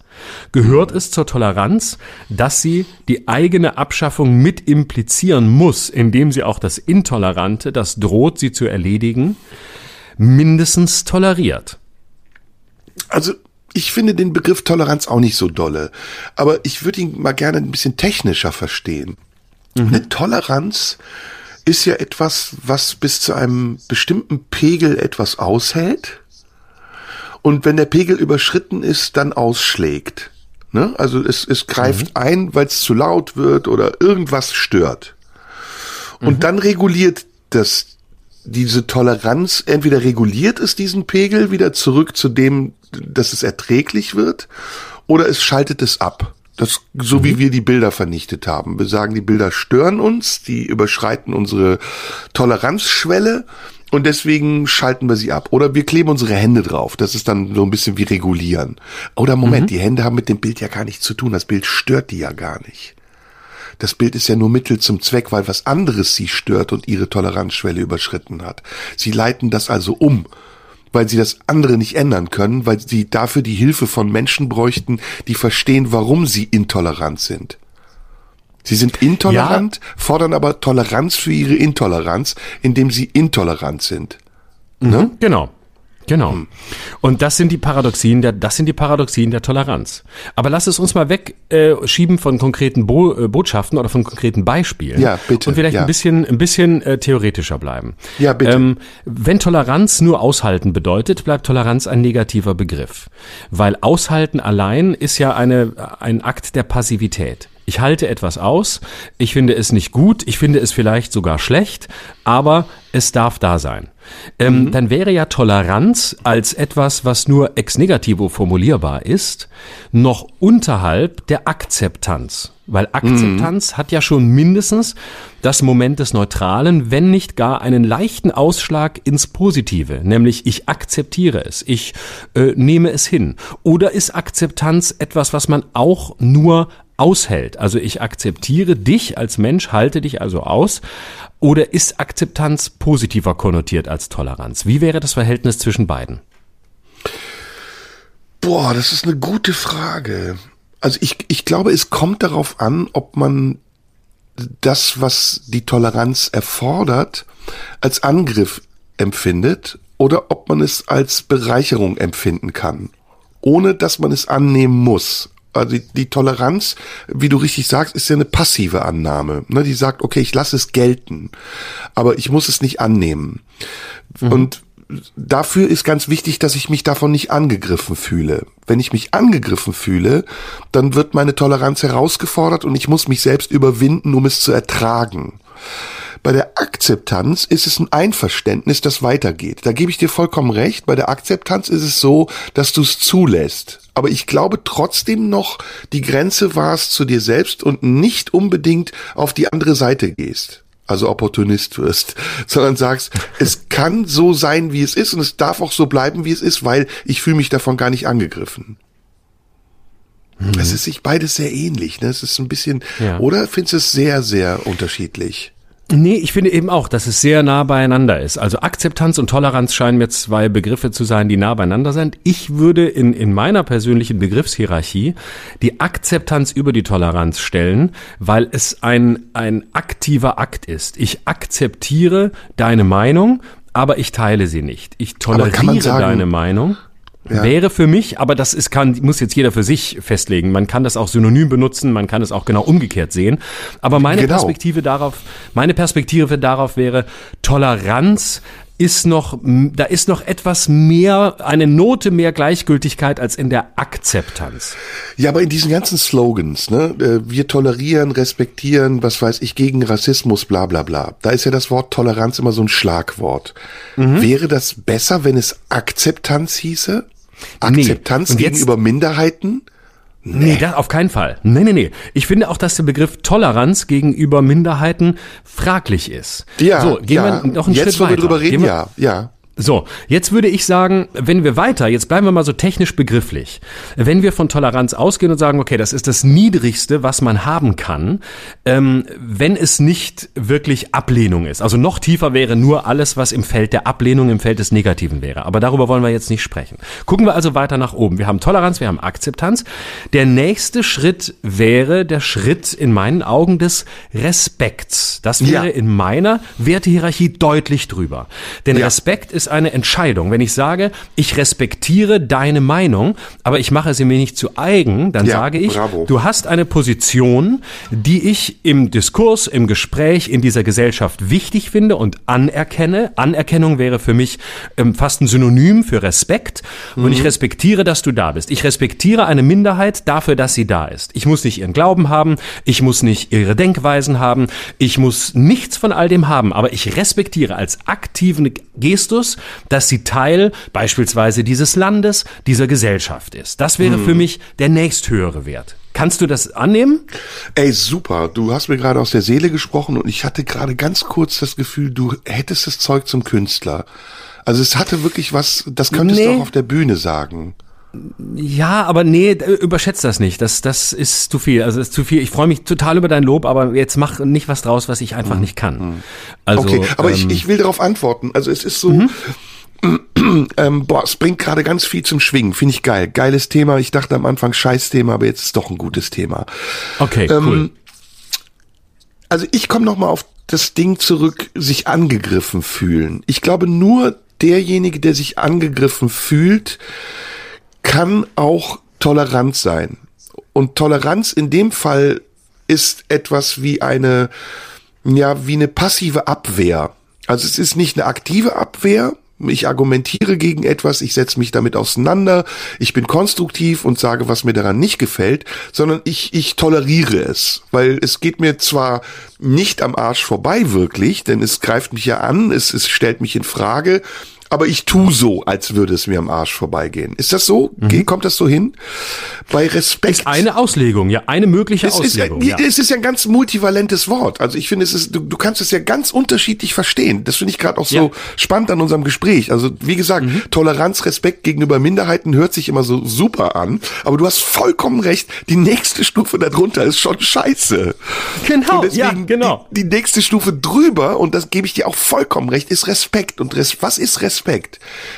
Gehört es zur Toleranz, dass sie die eigene Abschaffung mit implizieren muss, indem sie auch das Intolerante, das droht, sie zu erledigen, mindestens toleriert? Also ich finde den Begriff Toleranz auch nicht so dolle, aber ich würde ihn mal gerne ein bisschen technischer verstehen. Eine Toleranz ist ja etwas, was bis zu einem bestimmten Pegel etwas aushält und wenn der Pegel überschritten ist, dann ausschlägt. Ne? Also es, es greift ein, weil es zu laut wird oder irgendwas stört. Und dann reguliert das diese Toleranz entweder reguliert es diesen Pegel wieder zurück zu dem, dass es erträglich wird, oder es schaltet es ab. Das, so mhm. wie wir die Bilder vernichtet haben. Wir sagen, die Bilder stören uns, die überschreiten unsere Toleranzschwelle und deswegen schalten wir sie ab. Oder wir kleben unsere Hände drauf. Das ist dann so ein bisschen wie regulieren. Oder Moment, mhm. die Hände haben mit dem Bild ja gar nichts zu tun. Das Bild stört die ja gar nicht. Das Bild ist ja nur Mittel zum Zweck, weil was anderes sie stört und ihre Toleranzschwelle überschritten hat. Sie leiten das also um weil sie das andere nicht ändern können, weil sie dafür die Hilfe von Menschen bräuchten, die verstehen, warum sie intolerant sind. Sie sind intolerant, ja. fordern aber Toleranz für ihre Intoleranz, indem sie intolerant sind. Ne? Mhm, genau. Genau. Hm. Und das sind die Paradoxien der, das sind die Paradoxien der Toleranz. Aber lass es uns mal wegschieben äh, von konkreten Bo äh, Botschaften oder von konkreten Beispielen. Ja, bitte. Und vielleicht ja. ein bisschen, ein bisschen äh, theoretischer bleiben. Ja, bitte. Ähm, wenn Toleranz nur aushalten bedeutet, bleibt Toleranz ein negativer Begriff. Weil aushalten allein ist ja eine, ein Akt der Passivität. Ich halte etwas aus, ich finde es nicht gut, ich finde es vielleicht sogar schlecht, aber es darf da sein ähm, mhm. dann wäre ja Toleranz als etwas, was nur ex negativo formulierbar ist, noch unterhalb der Akzeptanz. Weil Akzeptanz mhm. hat ja schon mindestens das Moment des Neutralen, wenn nicht gar einen leichten Ausschlag ins Positive, nämlich ich akzeptiere es, ich äh, nehme es hin. Oder ist Akzeptanz etwas, was man auch nur aushält? Also ich akzeptiere dich als Mensch, halte dich also aus, oder ist Akzeptanz positiver konnotiert als Toleranz? Wie wäre das Verhältnis zwischen beiden? Boah, das ist eine gute Frage. Also ich, ich glaube, es kommt darauf an, ob man das, was die Toleranz erfordert, als Angriff empfindet oder ob man es als Bereicherung empfinden kann, ohne dass man es annehmen muss also die, die Toleranz, wie du richtig sagst, ist ja eine passive Annahme. Ne? Die sagt, okay, ich lasse es gelten, aber ich muss es nicht annehmen. Mhm. Und dafür ist ganz wichtig, dass ich mich davon nicht angegriffen fühle. Wenn ich mich angegriffen fühle, dann wird meine Toleranz herausgefordert und ich muss mich selbst überwinden, um es zu ertragen. Bei der Akzeptanz ist es ein Einverständnis, das weitergeht. Da gebe ich dir vollkommen recht. Bei der Akzeptanz ist es so, dass du es zulässt. Aber ich glaube trotzdem noch, die Grenze war es zu dir selbst und nicht unbedingt auf die andere Seite gehst. Also Opportunist wirst, sondern sagst, es kann so sein, wie es ist und es darf auch so bleiben, wie es ist, weil ich fühle mich davon gar nicht angegriffen. Mhm. Es ist sich beides sehr ähnlich, ne? Es ist ein bisschen, ja. oder findest du es sehr, sehr unterschiedlich? Nee, ich finde eben auch, dass es sehr nah beieinander ist. Also Akzeptanz und Toleranz scheinen mir zwei Begriffe zu sein, die nah beieinander sind. Ich würde in, in meiner persönlichen Begriffshierarchie die Akzeptanz über die Toleranz stellen, weil es ein, ein aktiver Akt ist. Ich akzeptiere deine Meinung, aber ich teile sie nicht. Ich toleriere sagen, deine Meinung. Ja. Wäre für mich, aber das ist, kann, muss jetzt jeder für sich festlegen. Man kann das auch synonym benutzen, man kann es auch genau umgekehrt sehen. Aber meine genau. Perspektive darauf, meine Perspektive darauf wäre, Toleranz ist noch, da ist noch etwas mehr, eine Note mehr Gleichgültigkeit als in der Akzeptanz. Ja, aber in diesen ganzen Slogans, ne, äh, wir tolerieren, respektieren, was weiß ich, gegen Rassismus, bla, bla, bla. Da ist ja das Wort Toleranz immer so ein Schlagwort. Mhm. Wäre das besser, wenn es Akzeptanz hieße? Akzeptanz nee. gegenüber Minderheiten? Nee, nee das auf keinen Fall. Nee, nee, nee. Ich finde auch, dass der Begriff Toleranz gegenüber Minderheiten fraglich ist. Ja, so, gehen ja. wir noch einen Jetzt, Schritt weiter. Jetzt, wo wir drüber reden, ja, ja. So, jetzt würde ich sagen, wenn wir weiter, jetzt bleiben wir mal so technisch begrifflich, wenn wir von Toleranz ausgehen und sagen, okay, das ist das Niedrigste, was man haben kann, ähm, wenn es nicht wirklich Ablehnung ist. Also noch tiefer wäre nur alles, was im Feld der Ablehnung, im Feld des Negativen wäre. Aber darüber wollen wir jetzt nicht sprechen. Gucken wir also weiter nach oben. Wir haben Toleranz, wir haben Akzeptanz. Der nächste Schritt wäre der Schritt in meinen Augen des Respekts. Das wäre ja. in meiner Wertehierarchie deutlich drüber. Denn ja. Respekt ist ist eine Entscheidung. Wenn ich sage, ich respektiere deine Meinung, aber ich mache sie mir nicht zu eigen, dann Ja, sage ich, bravo. du hast eine Position, die ich im Diskurs, im Gespräch, in dieser Gesellschaft wichtig finde und anerkenne. Anerkennung wäre für mich ähm, fast ein Synonym für Respekt. Und ich respektiere, dass du da bist. Ich respektiere eine Minderheit dafür, dass sie da ist. Ich muss nicht ihren Glauben haben, ich muss nicht ihre Denkweisen haben, ich muss nichts von all dem haben, aber ich respektiere als aktiven Gestus, dass sie Teil beispielsweise dieses Landes, dieser Gesellschaft ist. Das wäre für mich der nächsthöhere Wert. Kannst du das annehmen? Ey, super. Du hast mir gerade aus der Seele gesprochen und ich hatte gerade ganz kurz das Gefühl, du hättest das Zeug zum Künstler. Also es hatte wirklich was, das könntest Nee. du auch auf der Bühne sagen. Ja, aber nee, d- überschätzt das nicht. Das, das ist zu viel. Also das ist zu viel. Ich freue mich total über dein Lob, aber jetzt mach nicht was draus, was ich einfach nicht kann. Also, Okay, aber ich, ähm, ich will darauf antworten. Also es ist so, ähm, boah, es bringt gerade ganz viel zum Schwingen. Finde ich geil. Geiles Thema. Ich dachte am Anfang Scheißthema, aber jetzt ist doch ein gutes Thema. okay, ähm, cool. Also ich komme noch mal auf das Ding zurück, sich angegriffen fühlen. Ich glaube, nur derjenige, der sich angegriffen fühlt, kann auch tolerant sein. Und Toleranz in dem Fall ist etwas wie eine, ja, wie eine passive Abwehr. Also es ist nicht eine aktive Abwehr. Ich argumentiere gegen etwas, ich setze mich damit auseinander, ich bin konstruktiv und sage, was mir daran nicht gefällt, sondern ich, ich toleriere es, weil es geht mir zwar nicht am Arsch vorbei wirklich, denn es greift mich ja an, es, es stellt mich in Frage, aber ich tu so, als würde es mir am Arsch vorbeigehen. Ist das so? Ge- Kommt das so hin? Bei Respekt. Ist eine Auslegung, ja, eine mögliche Es ist, ja, Auslegung. es ist ja ein ganz multivalentes Wort. Also ich finde, es ist, du, du kannst es ja ganz unterschiedlich verstehen. Das finde ich gerade auch so Ja. Mhm. spannend an unserem Gespräch. Also wie gesagt, Toleranz, Respekt gegenüber Minderheiten hört sich immer so super an. Aber du hast vollkommen recht. Die nächste Stufe darunter ist schon scheiße. Genau, ja, genau. Die, die nächste Stufe drüber, und das gebe ich dir auch vollkommen recht, ist Respekt. Und res, was ist Respekt?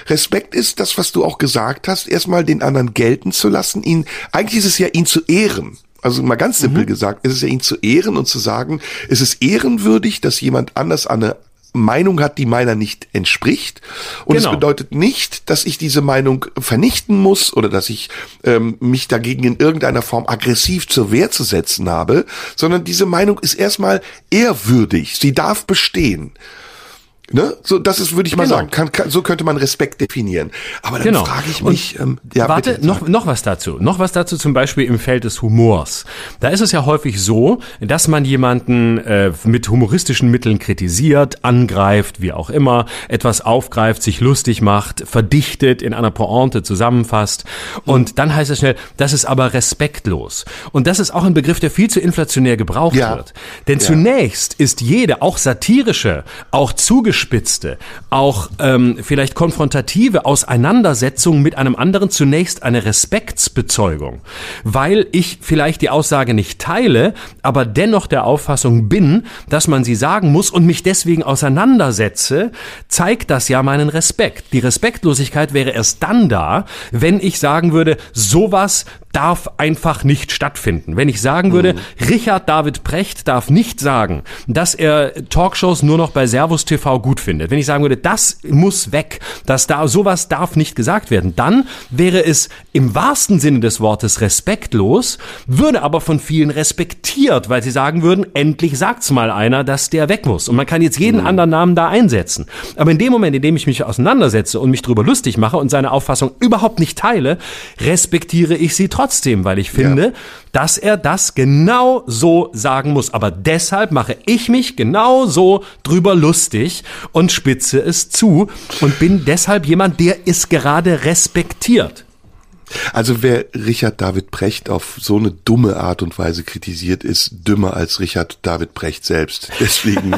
Respekt ist das, was du auch gesagt hast, erstmal den anderen gelten zu lassen, ihn, eigentlich ist es ja ihn zu ehren. Also mal ganz simpel Mhm. gesagt, ist es ja ihn zu ehren und zu sagen, es ist ehrenwürdig, dass jemand anders eine Meinung hat, die meiner nicht entspricht. Und Genau. es bedeutet nicht, dass ich diese Meinung vernichten muss oder dass ich ähm, mich dagegen in irgendeiner Form aggressiv zur Wehr zu setzen habe, sondern diese Meinung ist erstmal ehrwürdig. Sie darf bestehen. Ne? So, das ist, würde ich mal Genau. sagen, kann, kann, so könnte man Respekt definieren. Aber dann Genau. frage ich Und mich, ähm, ja, Warte, bitte, noch, noch was dazu. Noch was dazu zum Beispiel im Feld des Humors. Da ist es ja häufig so, dass man jemanden äh, mit humoristischen Mitteln kritisiert, angreift, wie auch immer, etwas aufgreift, sich lustig macht, verdichtet, in einer Pointe zusammenfasst. Und dann heißt es schnell, das ist aber respektlos. Und das ist auch ein Begriff, der viel zu inflationär gebraucht Ja. wird. Denn Ja. zunächst ist jede, auch satirische, auch zugespitzte, auch ähm, vielleicht konfrontative Auseinandersetzung mit einem anderen zunächst eine Respektsbezeugung, weil ich vielleicht die Aussage nicht teile, aber dennoch der Auffassung bin, dass man sie sagen muss und mich deswegen auseinandersetze, zeigt das ja meinen Respekt. Die Respektlosigkeit wäre erst dann da, wenn ich sagen würde, sowas darf einfach nicht stattfinden. Wenn ich sagen würde, Richard David Precht darf nicht sagen, dass er Talkshows nur noch bei Servus TV gut findet. Wenn ich sagen würde, das muss weg, dass da sowas darf nicht gesagt werden, dann wäre es im wahrsten Sinne des Wortes respektlos, würde aber von vielen respektiert, weil sie sagen würden, endlich sagt's mal einer, dass der weg muss. Und man kann jetzt jeden anderen Namen da einsetzen. Aber in dem Moment, in dem ich mich auseinandersetze und mich drüber lustig mache und seine Auffassung überhaupt nicht teile, respektiere ich sie trotzdem, weil ich finde, dass er das genau so sagen muss. Aber deshalb mache ich mich genau so drüber lustig und spitze es zu und bin deshalb jemand, der es gerade respektiert. Also wer Richard David Precht auf so eine dumme Art und Weise kritisiert, ist dümmer als Richard David Precht selbst. Deswegen,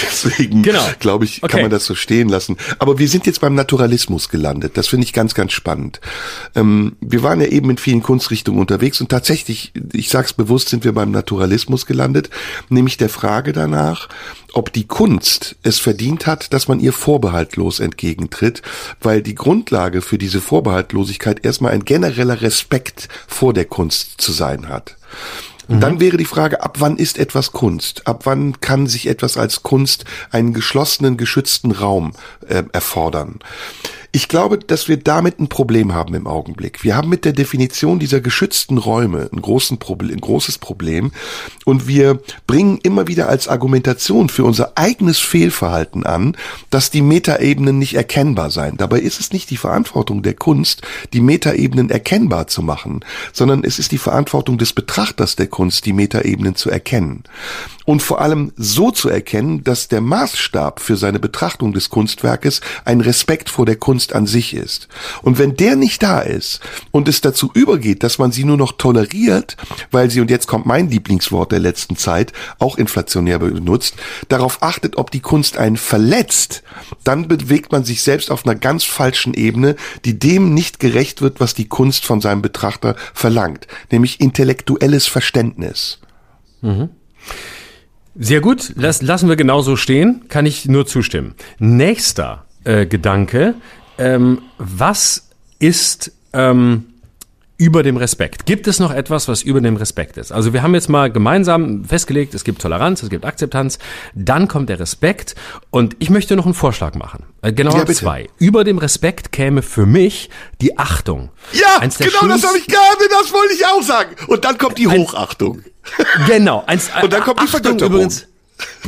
deswegen Genau. glaube ich, Okay. kann man das so stehen lassen. Aber wir sind jetzt beim Naturalismus gelandet. Das finde ich ganz, ganz spannend. Ähm, wir waren ja eben in vielen Kunstrichtungen unterwegs und tatsächlich, ich sag's bewusst, sind wir beim Naturalismus gelandet, nämlich der Frage danach, ob die Kunst es verdient hat, dass man ihr vorbehaltlos entgegentritt, weil die Grundlage für diese Vorbehaltlosigkeit erstmal ein genereller Respekt vor der Kunst zu sein hat. Und dann wäre die Frage, ab wann ist etwas Kunst? Ab wann kann sich etwas als Kunst einen geschlossenen, geschützten Raum äh, erfordern? Ich glaube, dass wir damit ein Problem haben im Augenblick. Wir haben mit der Definition dieser geschützten Räume ein, großen Problem, ein großes Problem und wir bringen immer wieder als Argumentation für unser eigenes Fehlverhalten an, dass die Metaebenen nicht erkennbar seien. Dabei ist es nicht die Verantwortung der Kunst, die Metaebenen erkennbar zu machen, sondern es ist die Verantwortung des Betrachters der Kunst, die Metaebenen zu erkennen und vor allem so zu erkennen, dass der Maßstab für seine Betrachtung des Kunstwerkes ein Respekt vor der Kunst an sich ist. Und wenn der nicht da ist und es dazu übergeht, dass man sie nur noch toleriert, weil sie, und jetzt kommt mein Lieblingswort der letzten Zeit, auch inflationär benutzt, darauf achtet, ob die Kunst einen verletzt, dann bewegt man sich selbst auf einer ganz falschen Ebene, die dem nicht gerecht wird, was die Kunst von seinem Betrachter verlangt, nämlich intellektuelles Verständnis. Mhm. Sehr gut, das lassen wir genauso stehen, kann ich nur zustimmen. Nächster äh, Gedanke, ähm, was ist ähm, über dem Respekt? Gibt es noch etwas, was über dem Respekt ist? Also wir haben jetzt mal gemeinsam festgelegt, es gibt Toleranz, es gibt Akzeptanz, dann kommt der Respekt und ich möchte noch einen Vorschlag machen. Genau ja, zwei. Über dem Respekt käme für mich die Achtung. Ja, genau das habe ich gerade, das wollte ich auch sagen. Und dann kommt die Hochachtung. Genau. Eins, Und dann kommt die Vergötterung. Übrigens,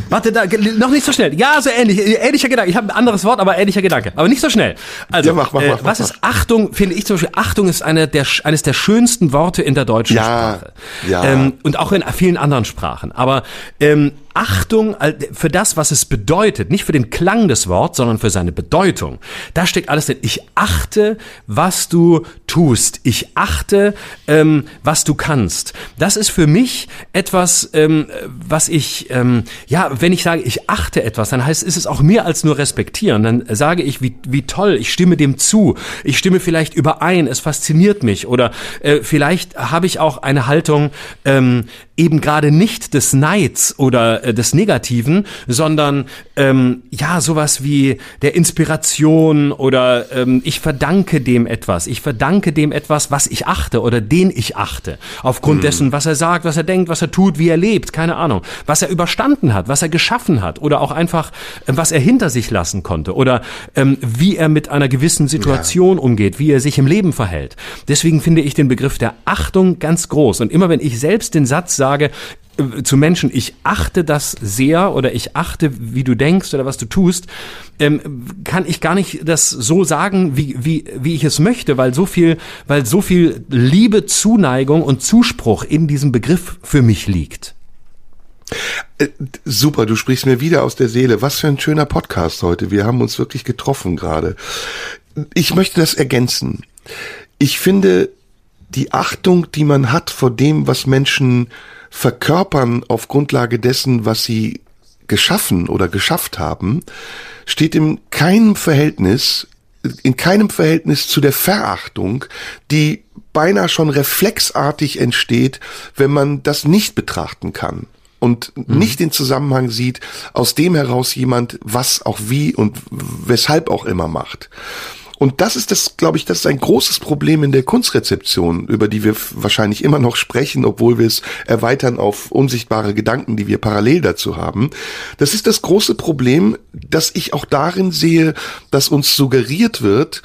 Warte, da, noch nicht so schnell. Ja, so ähnlich, ähnlicher Gedanke. Ich habe ein anderes Wort, aber ähnlicher Gedanke. Aber nicht so schnell. Also, ja, mach, mach, mach, äh, was ist Achtung? Finde ich zum Beispiel, Achtung ist eine der, eines der schönsten Worte in der deutschen ja, Sprache. Ja. Ähm, und auch in vielen anderen Sprachen. Aber ähm, Achtung für das, was es bedeutet, nicht für den Klang des Wortes, sondern für seine Bedeutung. Da steckt alles drin. Ich achte, was du tust. Ich achte, ähm, was du kannst. Das ist für mich etwas, ähm, was ich, ähm, ja, wenn ich sage, ich achte etwas, dann heißt, ist es auch mehr als nur respektieren. Dann sage ich, wie, wie toll, ich stimme dem zu. Ich stimme vielleicht überein, es fasziniert mich. Oder äh, vielleicht habe ich auch eine Haltung, ähm, eben gerade nicht des Neids oder äh, des Negativen, sondern ähm, ja sowas wie der Inspiration oder ähm, ich verdanke dem etwas, ich verdanke dem etwas, was ich achte oder den ich achte, aufgrund mhm. dessen, was er sagt, was er denkt, was er tut, wie er lebt, keine Ahnung, was er überstanden hat, was er geschaffen hat oder auch einfach äh, was er hinter sich lassen konnte oder ähm, wie er mit einer gewissen Situation ja. umgeht, wie er sich im Leben verhält. Deswegen finde ich den Begriff der Achtung ganz groß und immer wenn ich selbst den Satz sage, äh, zu Menschen, ich achte das sehr oder ich achte, wie du denkst oder was du tust, ähm, kann ich gar nicht das so sagen, wie, wie, wie ich es möchte, weil so viel, weil so viel Liebe, Zuneigung und Zuspruch in diesem Begriff für mich liegt. Äh, super, du sprichst mir wieder aus der Seele. Was für ein schöner Podcast heute. Wir haben uns wirklich getroffen gerade. Ich möchte das ergänzen. Ich finde, die Achtung, die man hat vor dem, was Menschen verkörpern auf Grundlage dessen, was sie geschaffen oder geschafft haben, steht in keinem Verhältnis, in keinem Verhältnis zu der Verachtung, die beinahe schon reflexartig entsteht, wenn man das nicht betrachten kann und mhm. nicht den Zusammenhang sieht, aus dem heraus jemand was auch wie und weshalb auch immer macht. Und das ist das, glaube ich, das ist ein großes Problem in der Kunstrezeption, über die wir wahrscheinlich immer noch sprechen, obwohl wir es erweitern auf unsichtbare Gedanken, die wir parallel dazu haben. Das ist das große Problem, dass ich auch darin sehe, dass uns suggeriert wird,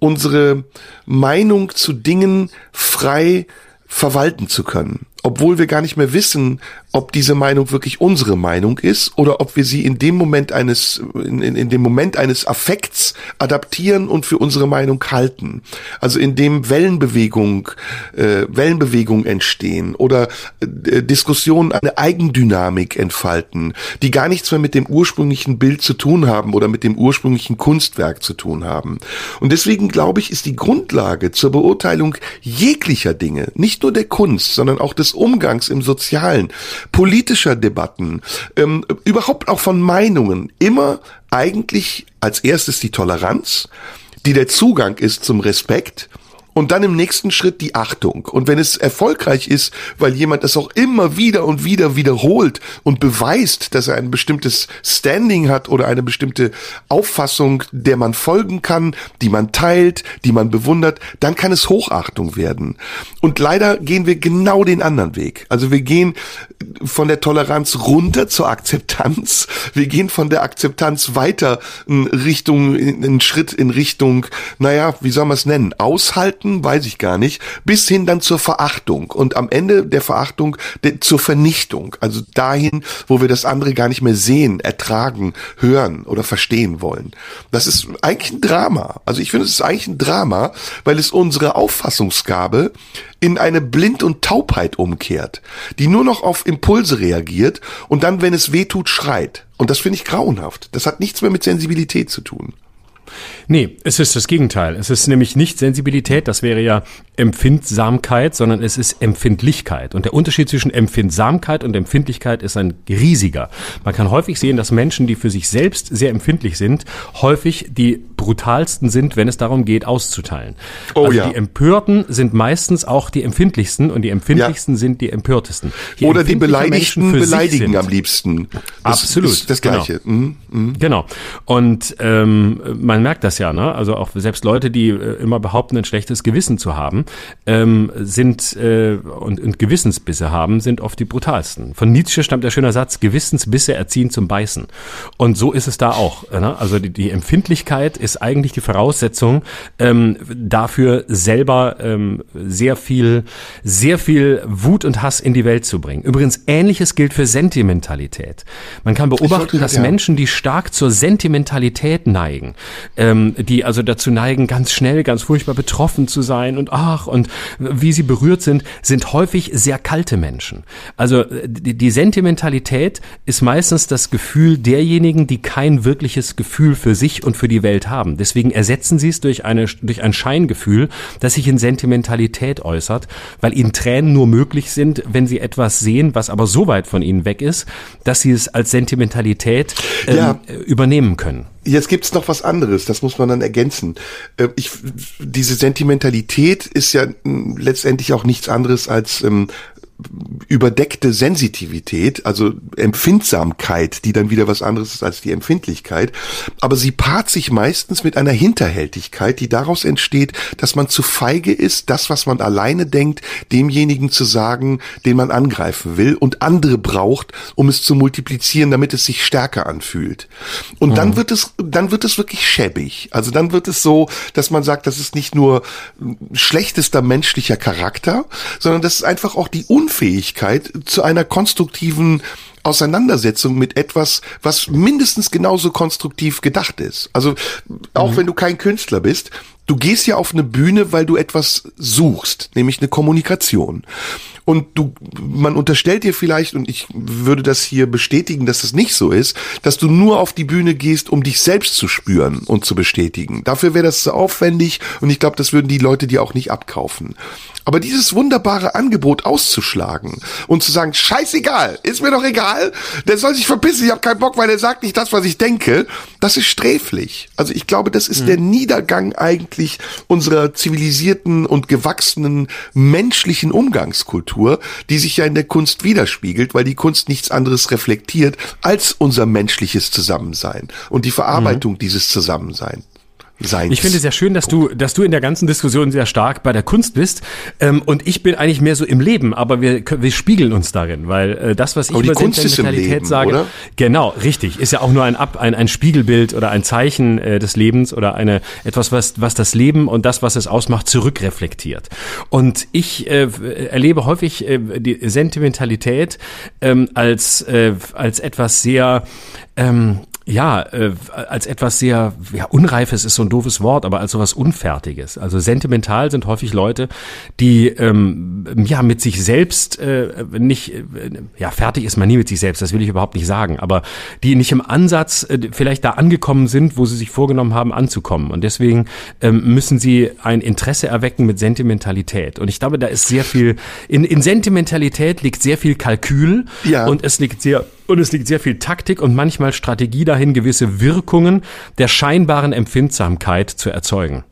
unsere Meinung zu Dingen frei verwalten zu können obwohl wir gar nicht mehr wissen, ob diese Meinung wirklich unsere Meinung ist oder ob wir sie in dem Moment eines, in, in, in, dem Moment eines Affekts adaptieren und für unsere Meinung halten. Also in dem Wellenbewegung, äh, Wellenbewegung entstehen oder äh, Diskussionen eine Eigendynamik entfalten, die gar nichts mehr mit dem ursprünglichen Bild zu tun haben oder mit dem ursprünglichen Kunstwerk zu tun haben. Und deswegen glaube ich, ist die Grundlage zur Beurteilung jeglicher Dinge, nicht nur der Kunst, sondern auch des Umgangs im Sozialen, politischer Debatten, ähm, überhaupt auch von Meinungen, immer eigentlich als erstes die Toleranz, die der Zugang ist zum Respekt und dann im nächsten Schritt die Achtung. Und wenn es erfolgreich ist, weil jemand das auch immer wieder und wieder wiederholt und beweist, dass er ein bestimmtes Standing hat oder eine bestimmte Auffassung, der man folgen kann, die man teilt, die man bewundert, dann kann es Hochachtung werden. Und leider gehen wir genau den anderen Weg. Also wir gehen von der Toleranz runter zur Akzeptanz. Wir gehen von der Akzeptanz weiter in Richtung, in, in Schritt in Richtung, naja, wie soll man es nennen? Aushalten, weiß ich gar nicht, bis hin dann zur Verachtung und am Ende der Verachtung der, zur Vernichtung. Also dahin, wo wir das andere gar nicht mehr sehen, ertragen, hören oder verstehen wollen. Das ist eigentlich ein Drama. Also ich finde, es ist eigentlich ein Drama, weil es unsere Auffassungsgabe in eine Blind- und Taubheit umkehrt, die nur noch auf Impulse reagiert und dann, wenn es weh tut, schreit. Und das finde ich grauenhaft. Das hat nichts mehr mit Sensibilität zu tun. Nee, es ist das Gegenteil. Es ist nämlich nicht Sensibilität, das wäre ja Empfindsamkeit, sondern es ist Empfindlichkeit. Und der Unterschied zwischen Empfindsamkeit und Empfindlichkeit ist ein riesiger. Man kann häufig sehen, dass Menschen, die für sich selbst sehr empfindlich sind, häufig die brutalsten sind, wenn es darum geht, auszuteilen. Oh also ja. die Empörten sind meistens auch die empfindlichsten und die empfindlichsten sind die empörtesten. Je Oder die Beleidigten beleidigen am liebsten. Das Absolut, Ist das genau. Gleiche. Mhm, mhm. Genau. Und ähm, man merkt das ja, ne? Also auch selbst Leute, die äh, immer behaupten, ein schlechtes Gewissen zu haben, ähm, sind äh, und, und Gewissensbisse haben, sind oft die brutalsten. Von Nietzsche stammt der schöne Satz: Gewissensbisse erziehen zum Beißen. Und so ist es da auch. Ne? Also die, die Empfindlichkeit ist eigentlich die Voraussetzung ähm, dafür, selber ähm, sehr viel, sehr viel Wut und Hass in die Welt zu bringen. Übrigens ähnliches gilt für Sentimentalität. Man kann beobachten, dass. Menschen, die stark zur Sentimentalität neigen, ähm, die also dazu neigen, ganz schnell, ganz furchtbar betroffen zu sein und ach und wie sie berührt sind, sind häufig sehr kalte Menschen. Also äh, die, die Sentimentalität ist meistens das Gefühl derjenigen, die kein wirkliches Gefühl für sich und für die Welt haben. Deswegen ersetzen sie es durch eine durch ein Scheingefühl, das sich in Sentimentalität äußert, weil ihnen Tränen nur möglich sind, wenn sie etwas sehen, was aber so weit von ihnen weg ist, dass sie es als Sentimentalität ähm, Ja. übernehmen können. Jetzt gibt's noch was anderes, das muss man dann ergänzen. Äh, Ich, diese Sentimentalität ist ja mm, letztendlich auch nichts anderes als ähm, überdeckte Sensitivität, also Empfindsamkeit, die dann wieder was anderes ist als die Empfindlichkeit. Aber sie paart sich meistens mit einer Hinterhältigkeit, die daraus entsteht, dass man zu feige ist, das, was man alleine denkt, demjenigen zu sagen, den man angreifen will und andere braucht, um es zu multiplizieren, damit es sich stärker anfühlt. Und dann wird es, dann wird es wirklich schäbig. Also dann wird es so, dass man sagt, das ist nicht nur schlechtester menschlicher Charakter, sondern das ist einfach auch die Unfähigkeit zu einer konstruktiven Auseinandersetzung mit etwas, was mindestens genauso konstruktiv gedacht ist. Also auch wenn du kein Künstler bist, du gehst ja auf eine Bühne, weil du etwas suchst, nämlich eine Kommunikation. Und du, man unterstellt dir vielleicht, und ich würde das hier bestätigen, dass es nicht so ist, dass du nur auf die Bühne gehst, um dich selbst zu spüren und zu bestätigen. Dafür wäre das zu aufwendig und ich glaube, das würden die Leute dir auch nicht abkaufen. Aber dieses wunderbare Angebot auszuschlagen und zu sagen, scheißegal, ist mir doch egal, der soll sich verpissen, ich habe keinen Bock, weil er sagt nicht das, was ich denke, das ist sträflich. Also ich glaube, das ist der Niedergang eigentlich unserer zivilisierten und gewachsenen menschlichen Umgangskultur, die sich ja in der Kunst widerspiegelt, weil die Kunst nichts anderes reflektiert als unser menschliches Zusammensein und die Verarbeitung dieses Zusammenseins. Seins. Ich finde es sehr schön, dass du, dass du in der ganzen Diskussion sehr stark bei der Kunst bist. Ähm, und ich bin eigentlich mehr so im Leben, aber wir, wir spiegeln uns darin, weil äh, das, was ich Aber über Sentimentalität sage, oder? genau, richtig, ist ja auch nur ein, Ab, ein, ein Spiegelbild oder ein Zeichen äh, des Lebens oder eine etwas, was, was das Leben und das, was es ausmacht, zurückreflektiert. Und ich äh, erlebe häufig äh, die Sentimentalität ähm, als, äh, als etwas sehr ähm, ja, äh, als etwas sehr, ja, unreifes ist so ein doofes Wort, aber als sowas Unfertiges. Also sentimental sind häufig Leute, die ähm, ja mit sich selbst äh, nicht, äh, ja, fertig ist man nie mit sich selbst, das will ich überhaupt nicht sagen, aber die nicht im Ansatz äh, vielleicht da angekommen sind, wo sie sich vorgenommen haben, anzukommen. Und deswegen ähm, müssen sie ein Interesse erwecken mit Sentimentalität. Und ich glaube, da ist sehr viel, in, in Sentimentalität liegt sehr viel Kalkül Ja. und es liegt sehr Und es liegt sehr viel Taktik und manchmal Strategie dahin, gewisse Wirkungen der scheinbaren Empfindsamkeit zu erzeugen.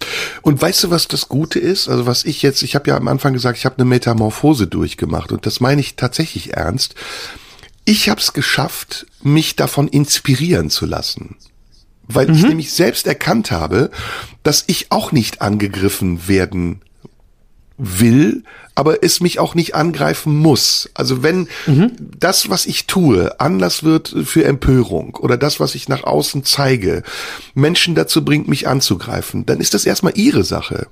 Und weißt du, was das Gute ist? Also was ich jetzt, ich habe ja am Anfang gesagt, ich habe eine Metamorphose durchgemacht und das meine ich tatsächlich ernst. Ich habe es geschafft, mich davon inspirieren zu lassen. Weil mhm. ich nämlich selbst erkannt habe, dass ich auch nicht angegriffen werden will, aber es mich auch nicht angreifen muss. Also wenn mhm. das, was ich tue, Anlass wird für Empörung oder das, was ich nach außen zeige, Menschen dazu bringt, mich anzugreifen, dann ist das erstmal ihre Sache.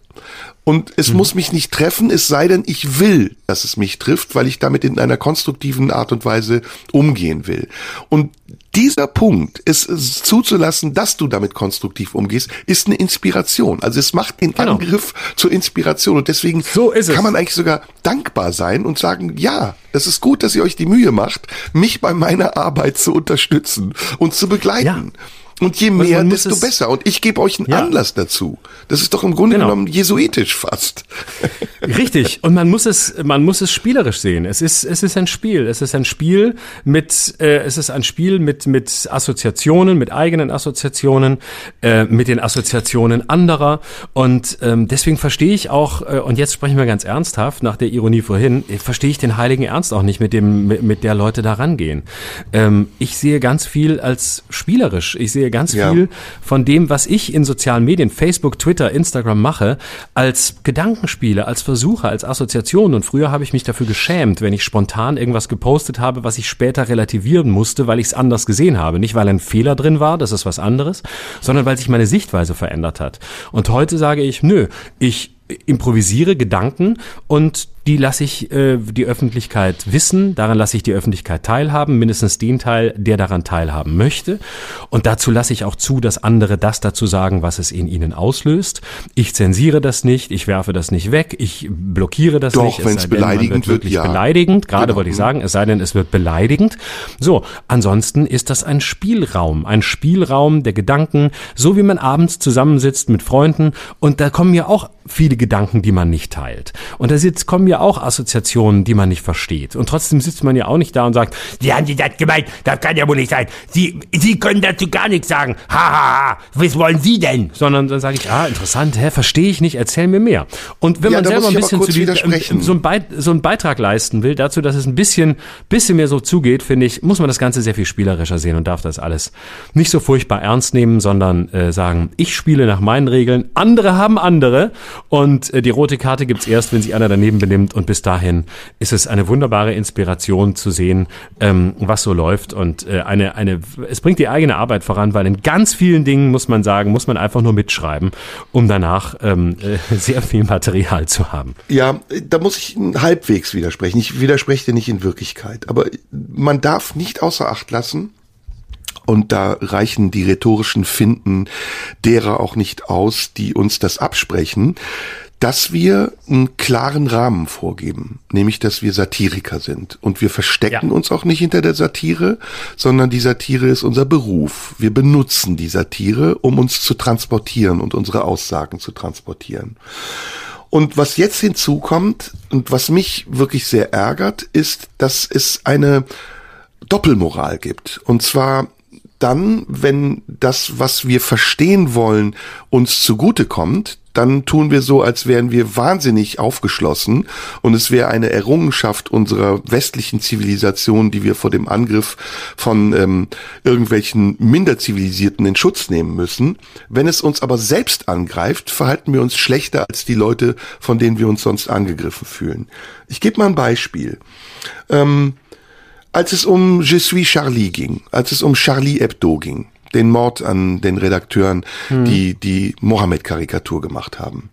Und es mhm. muss mich nicht treffen, es sei denn, ich will, dass es mich trifft, weil ich damit in einer konstruktiven Art und Weise umgehen will. Und dieser Punkt, es, es zuzulassen, dass du damit konstruktiv umgehst, ist eine Inspiration. Also es macht den genau. Angriff zur Inspiration. Und deswegen so kann man eigentlich sogar dankbar sein und sagen, ja, das ist gut, dass ihr euch die Mühe macht, mich bei meiner Arbeit zu unterstützen und zu begleiten. Ja. Und je mehr, desto besser. Und ich gebe euch einen ja. Anlass dazu. Das ist doch im Grunde genau. genommen jesuitisch fast. Richtig. Und man muss es, man muss es spielerisch sehen. Es ist, es ist ein Spiel. Es ist ein Spiel mit, äh, es ist ein Spiel mit, mit Assoziationen, mit eigenen Assoziationen, äh, mit den Assoziationen anderer. Und ähm, deswegen verstehe ich auch, äh, und jetzt sprechen wir ganz ernsthaft, nach der Ironie vorhin, äh, verstehe ich den heiligen Ernst auch nicht, mit dem, mit, mit der Leute da rangehen. Ähm, ich sehe ganz viel als spielerisch. Ich sehe sehe ganz ja. viel von dem, was ich in sozialen Medien, Facebook, Twitter, Instagram mache, als Gedankenspiele, als Versuche, als Assoziationen. Und früher habe ich mich dafür geschämt, wenn ich spontan irgendwas gepostet habe, was ich später relativieren musste, weil ich es anders gesehen habe. Nicht, weil ein Fehler drin war, das ist was anderes, sondern weil sich meine Sichtweise verändert hat. Und heute sage ich, nö, ich improvisiere Gedanken und die lasse ich äh, die Öffentlichkeit wissen, daran lasse ich die Öffentlichkeit teilhaben, mindestens den Teil, der daran teilhaben möchte. Und dazu lasse ich auch zu, dass andere das dazu sagen, was es in ihnen auslöst. Ich zensiere das nicht, ich werfe das nicht weg, ich blockiere das Doch, nicht. wenn es beleidigend wird, wirklich ja. beleidigend, gerade genau. wollte ich sagen, es sei denn, es wird beleidigend. So, ansonsten ist das ein Spielraum, ein Spielraum der Gedanken, so wie man abends zusammensitzt mit Freunden und da kommen ja auch viele Gedanken, die man nicht teilt. Und da sitzt, kommen ja auch Assoziationen, die man nicht versteht. Und trotzdem sitzt man ja auch nicht da und sagt, die haben Sie das gemeint, das kann ja wohl nicht sein. Sie, Sie können dazu gar nichts sagen. Ha, ha, ha, was wollen Sie denn? Sondern dann sage ich, ah, interessant, hä, verstehe ich nicht, erzähl mir mehr. Und wenn ja, man selber ein bisschen zu die, so, ein Beit, so einen Beitrag leisten will, dazu, dass es ein bisschen, bisschen mehr so zugeht, finde ich, muss man das Ganze sehr viel spielerischer sehen und darf das alles nicht so furchtbar ernst nehmen, sondern äh, sagen, ich spiele nach meinen Regeln, andere haben andere und äh, die rote Karte gibt's erst, wenn sich einer daneben benimmt nimmt. Und bis dahin ist es eine wunderbare Inspiration zu sehen, ähm, was so läuft. Und äh, eine, eine, es bringt die eigene Arbeit voran, weil in ganz vielen Dingen muss man sagen, muss man einfach nur mitschreiben, um danach ähm, äh, sehr viel Material zu haben. Ja, da muss ich halbwegs widersprechen. Ich widerspreche dir nicht in Wirklichkeit, aber man darf nicht außer Acht lassen, und da reichen die rhetorischen Finden derer auch nicht aus, die uns das absprechen, dass wir einen klaren Rahmen vorgeben, nämlich dass wir Satiriker sind. Und wir verstecken ja. uns auch nicht hinter der Satire, sondern die Satire ist unser Beruf. Wir benutzen die Satire, um uns zu transportieren und unsere Aussagen zu transportieren. Und was jetzt hinzukommt und was mich wirklich sehr ärgert, ist, dass es eine Doppelmoral gibt. Und zwar dann, wenn das, was wir verstehen wollen, uns zugutekommt, dann tun wir so, als wären wir wahnsinnig aufgeschlossen und es wäre eine Errungenschaft unserer westlichen Zivilisation, die wir vor dem Angriff von ähm, irgendwelchen minder zivilisierten in Schutz nehmen müssen. Wenn es uns aber selbst angreift, verhalten wir uns schlechter als die Leute, von denen wir uns sonst angegriffen fühlen. Ich gebe mal ein Beispiel. Ähm, als es um Je suis Charlie ging, als es um Charlie Hebdo ging, den Mord an den Redakteuren, hm. die die Mohammed-Karikatur gemacht haben.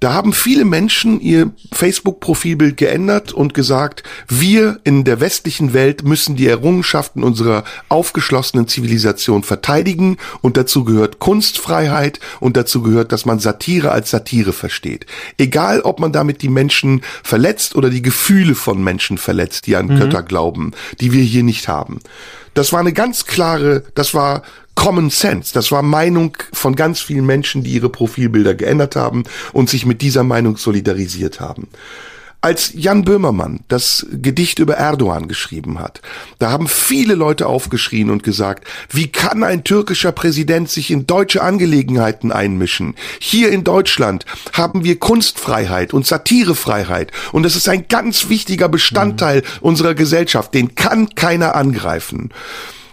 Da haben viele Menschen ihr Facebook-Profilbild geändert und gesagt, wir in der westlichen Welt müssen die Errungenschaften unserer aufgeschlossenen Zivilisation verteidigen und dazu gehört Kunstfreiheit und dazu gehört, dass man Satire als Satire versteht. Egal, ob man damit die Menschen verletzt oder die Gefühle von Menschen verletzt, die an mhm. Götter glauben, die wir hier nicht haben. Das war eine ganz klare, das war Common Sense. Das war Meinung von ganz vielen Menschen, die ihre Profilbilder geändert haben und sich mit dieser Meinung solidarisiert haben. Als Jan Böhmermann das Gedicht über Erdogan geschrieben hat, da haben viele Leute aufgeschrien und gesagt, wie kann ein türkischer Präsident sich in deutsche Angelegenheiten einmischen? Hier in Deutschland haben wir Kunstfreiheit und Satirefreiheit und das ist ein ganz wichtiger Bestandteil mhm. unserer Gesellschaft, den kann keiner angreifen.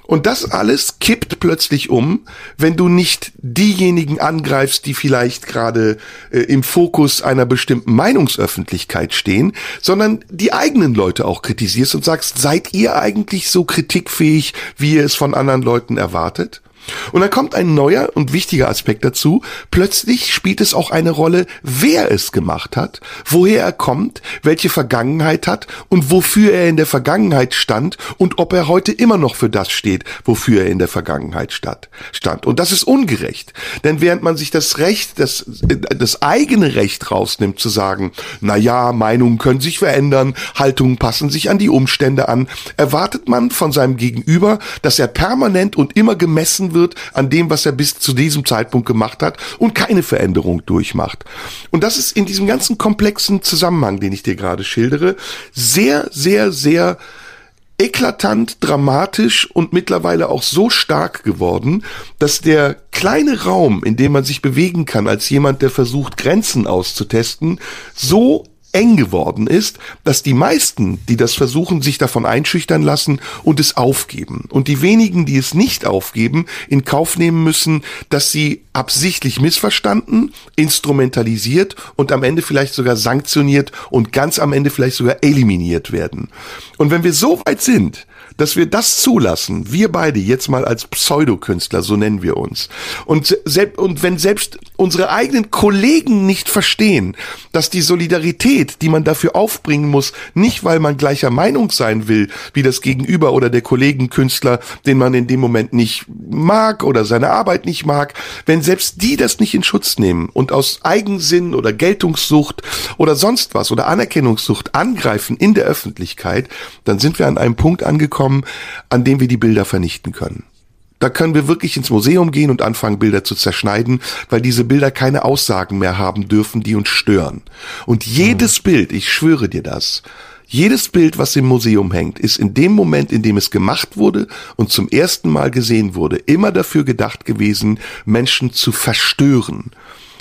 Und das alles kippt plötzlich um, wenn du nicht diejenigen angreifst, die vielleicht gerade äh, im Fokus einer bestimmten Meinungsöffentlichkeit stehen, sondern die eigenen Leute auch kritisierst und sagst, seid ihr eigentlich so kritikfähig, wie ihr es von anderen Leuten erwartet? Und dann kommt ein neuer und wichtiger Aspekt dazu. Plötzlich spielt es auch eine Rolle, wer es gemacht hat, woher er kommt, welche Vergangenheit hat und wofür er in der Vergangenheit stand und ob er heute immer noch für das steht, wofür er in der Vergangenheit stand. Und das ist ungerecht. Denn während man sich das Recht, das, das eigene Recht rausnimmt, zu sagen, na ja, Meinungen können sich verändern, Haltungen passen sich an die Umstände an, erwartet man von seinem Gegenüber, dass er permanent und immer gemessen wird an dem, was er bis zu diesem Zeitpunkt gemacht hat und keine Veränderung durchmacht. Und das ist in diesem ganzen komplexen Zusammenhang, den ich dir gerade schildere, sehr, sehr, sehr eklatant, dramatisch und mittlerweile auch so stark geworden, dass der kleine Raum, in dem man sich bewegen kann als jemand, der versucht, Grenzen auszutesten, so eng geworden ist, dass die meisten, die das versuchen, sich davon einschüchtern lassen und es aufgeben. Und die wenigen, die es nicht aufgeben, in Kauf nehmen müssen, dass sie absichtlich missverstanden, instrumentalisiert und am Ende vielleicht sogar sanktioniert und ganz am Ende vielleicht sogar eliminiert werden. Und wenn wir so weit sind, dass wir das zulassen, wir beide jetzt mal als Pseudokünstler, so nennen wir uns. Und, selbst, und wenn selbst unsere eigenen Kollegen nicht verstehen, dass die Solidarität, die man dafür aufbringen muss, nicht weil man gleicher Meinung sein will, wie das Gegenüber oder der Kollegenkünstler, den man in dem Moment nicht mag oder seine Arbeit nicht mag, wenn selbst die das nicht in Schutz nehmen und aus Eigensinn oder Geltungssucht oder sonst was oder Anerkennungssucht angreifen in der Öffentlichkeit, dann sind wir an einem Punkt angekommen, kommen, an dem wir die Bilder vernichten können. Da können wir wirklich ins Museum gehen und anfangen, Bilder zu zerschneiden, weil diese Bilder keine Aussagen mehr haben dürfen, die uns stören. Und jedes mhm. Bild, ich schwöre dir das, jedes Bild, was im Museum hängt, ist in dem Moment, in dem es gemacht wurde und zum ersten Mal gesehen wurde, immer dafür gedacht gewesen, Menschen zu verstören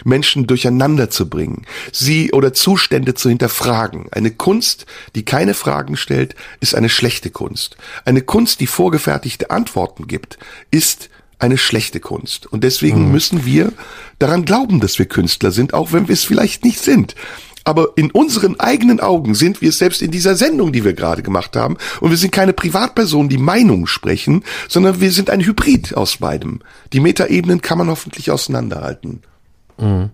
Menschen durcheinander zu bringen, sie oder Zustände zu hinterfragen. Eine Kunst, die keine Fragen stellt, ist eine schlechte Kunst. Eine Kunst, die vorgefertigte Antworten gibt, ist eine schlechte Kunst. Und deswegen mhm. müssen wir daran glauben, dass wir Künstler sind, auch wenn wir es vielleicht nicht sind. Aber in unseren eigenen Augen sind wir es selbst in dieser Sendung, die wir gerade gemacht haben. Und wir sind keine Privatpersonen, die Meinungen sprechen, sondern wir sind ein Hybrid aus beidem. Die Metaebenen kann man hoffentlich auseinanderhalten. Mhm.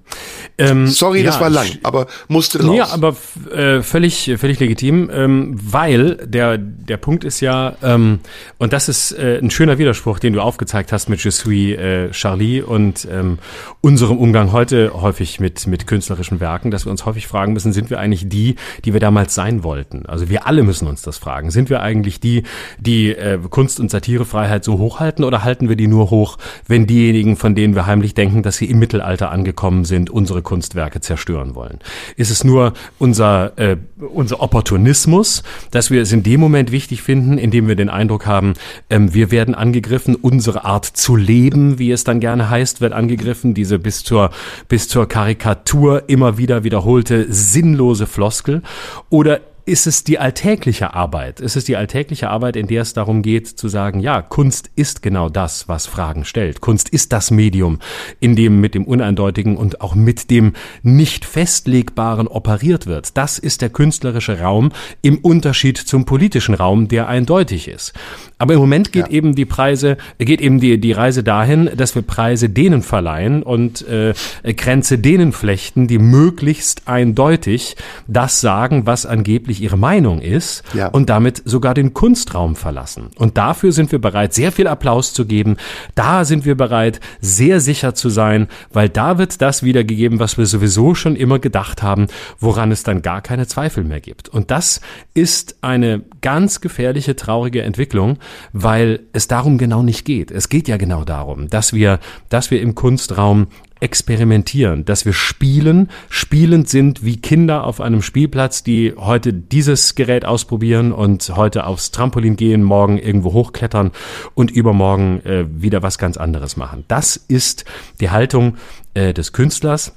Ähm, Sorry, ja, das war lang, aber musste raus. Ja, aber äh, völlig, völlig legitim, ähm, weil der der Punkt ist ja, ähm, und das ist äh, ein schöner Widerspruch, den du aufgezeigt hast mit Je suis äh, Charlie und ähm, unserem Umgang heute häufig mit mit künstlerischen Werken, dass wir uns häufig fragen müssen, sind wir eigentlich die, die wir damals sein wollten? Also wir alle müssen uns das fragen. Sind wir eigentlich die, die äh, Kunst- und Satirefreiheit so hochhalten oder halten wir die nur hoch, wenn diejenigen, von denen wir heimlich denken, dass sie im Mittelalter angekommen gekommen sind, unsere Kunstwerke zerstören wollen? Ist es nur unser, äh, unser Opportunismus, dass wir es in dem Moment wichtig finden, in dem wir den Eindruck haben, ähm, wir werden angegriffen, unsere Art zu leben, wie es dann gerne heißt, wird angegriffen, diese bis zur, bis zur Karikatur immer wieder wiederholte sinnlose Floskel? Oder ist es die alltägliche Arbeit? Ist es die alltägliche Arbeit, in der es darum geht zu sagen, ja, Kunst ist genau das, was Fragen stellt. Kunst ist das Medium, in dem mit dem Uneindeutigen und auch mit dem nicht festlegbaren operiert wird. Das ist der künstlerische Raum im Unterschied zum politischen Raum, der eindeutig ist. Aber im Moment geht ja. eben die Preise, geht eben die, die Reise dahin, dass wir Preise denen verleihen und äh, Grenze denen flechten, die möglichst eindeutig das sagen, was angeblich ihre Meinung ist ja. und damit sogar den Kunstraum verlassen. Und dafür sind wir bereit, sehr viel Applaus zu geben. Da sind wir bereit, sehr sicher zu sein, weil da wird das wiedergegeben, was wir sowieso schon immer gedacht haben, woran es dann gar keine Zweifel mehr gibt. Und das ist eine ganz gefährliche, traurige Entwicklung, weil es darum genau nicht geht. Es geht ja genau darum, dass wir, dass wir im Kunstraum experimentieren, dass wir spielen, spielend sind wie Kinder auf einem Spielplatz, die heute dieses Gerät ausprobieren und heute aufs Trampolin gehen, morgen irgendwo hochklettern und übermorgen äh, wieder was ganz anderes machen. Das ist die Haltung äh, des Künstlers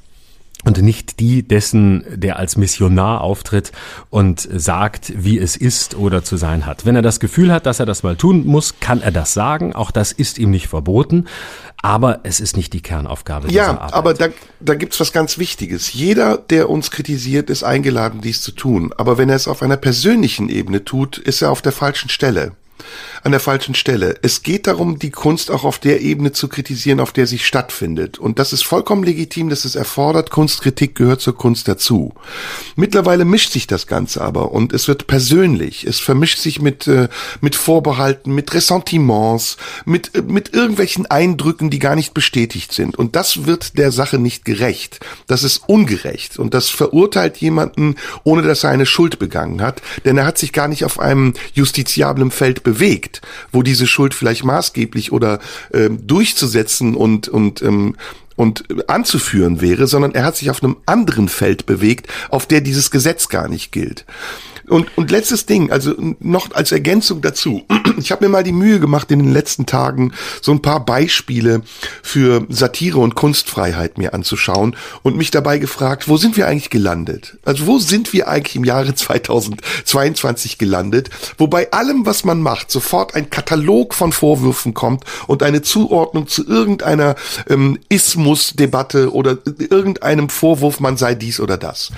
und nicht die dessen, der als Missionar auftritt und sagt, wie es ist oder zu sein hat. Wenn er das Gefühl hat, dass er das mal tun muss, kann er das sagen. Auch das ist ihm nicht verboten. Aber es ist nicht die Kernaufgabe ja, dieser Arbeit. aber da, da gibt's was ganz Wichtiges. Jeder, der uns kritisiert, ist eingeladen, dies zu tun. Aber wenn er es auf einer persönlichen Ebene tut, ist er auf der falschen Stelle an der falschen Stelle. Es geht darum, die Kunst auch auf der Ebene zu kritisieren, auf der sie stattfindet. Und das ist vollkommen legitim, dass es erfordert. Kunstkritik gehört zur Kunst dazu. Mittlerweile mischt sich das Ganze aber und es wird persönlich. Es vermischt sich mit, äh, mit Vorbehalten, mit Ressentiments, mit, äh, mit irgendwelchen Eindrücken, die gar nicht bestätigt sind. Und das wird der Sache nicht gerecht. Das ist ungerecht. Und das verurteilt jemanden, ohne dass er eine Schuld begangen hat. Denn er hat sich gar nicht auf einem justiziablen Feld bewegt wo diese Schuld vielleicht maßgeblich oder ähm, durchzusetzen und und ähm, und anzuführen wäre, sondern er hat sich auf einem anderen Feld bewegt, auf der dieses Gesetz gar nicht gilt. Und, und letztes Ding, also noch als Ergänzung dazu. Ich habe mir mal die Mühe gemacht, in den letzten Tagen so ein paar Beispiele für Satire und Kunstfreiheit mir anzuschauen und mich dabei gefragt, wo sind wir eigentlich gelandet? Also wo sind wir eigentlich im Jahre 2022 gelandet, wo bei allem, was man macht, sofort ein Katalog von Vorwürfen kommt und eine Zuordnung zu irgendeiner ähm, Ismus-Debatte oder irgendeinem Vorwurf, man sei dies oder das.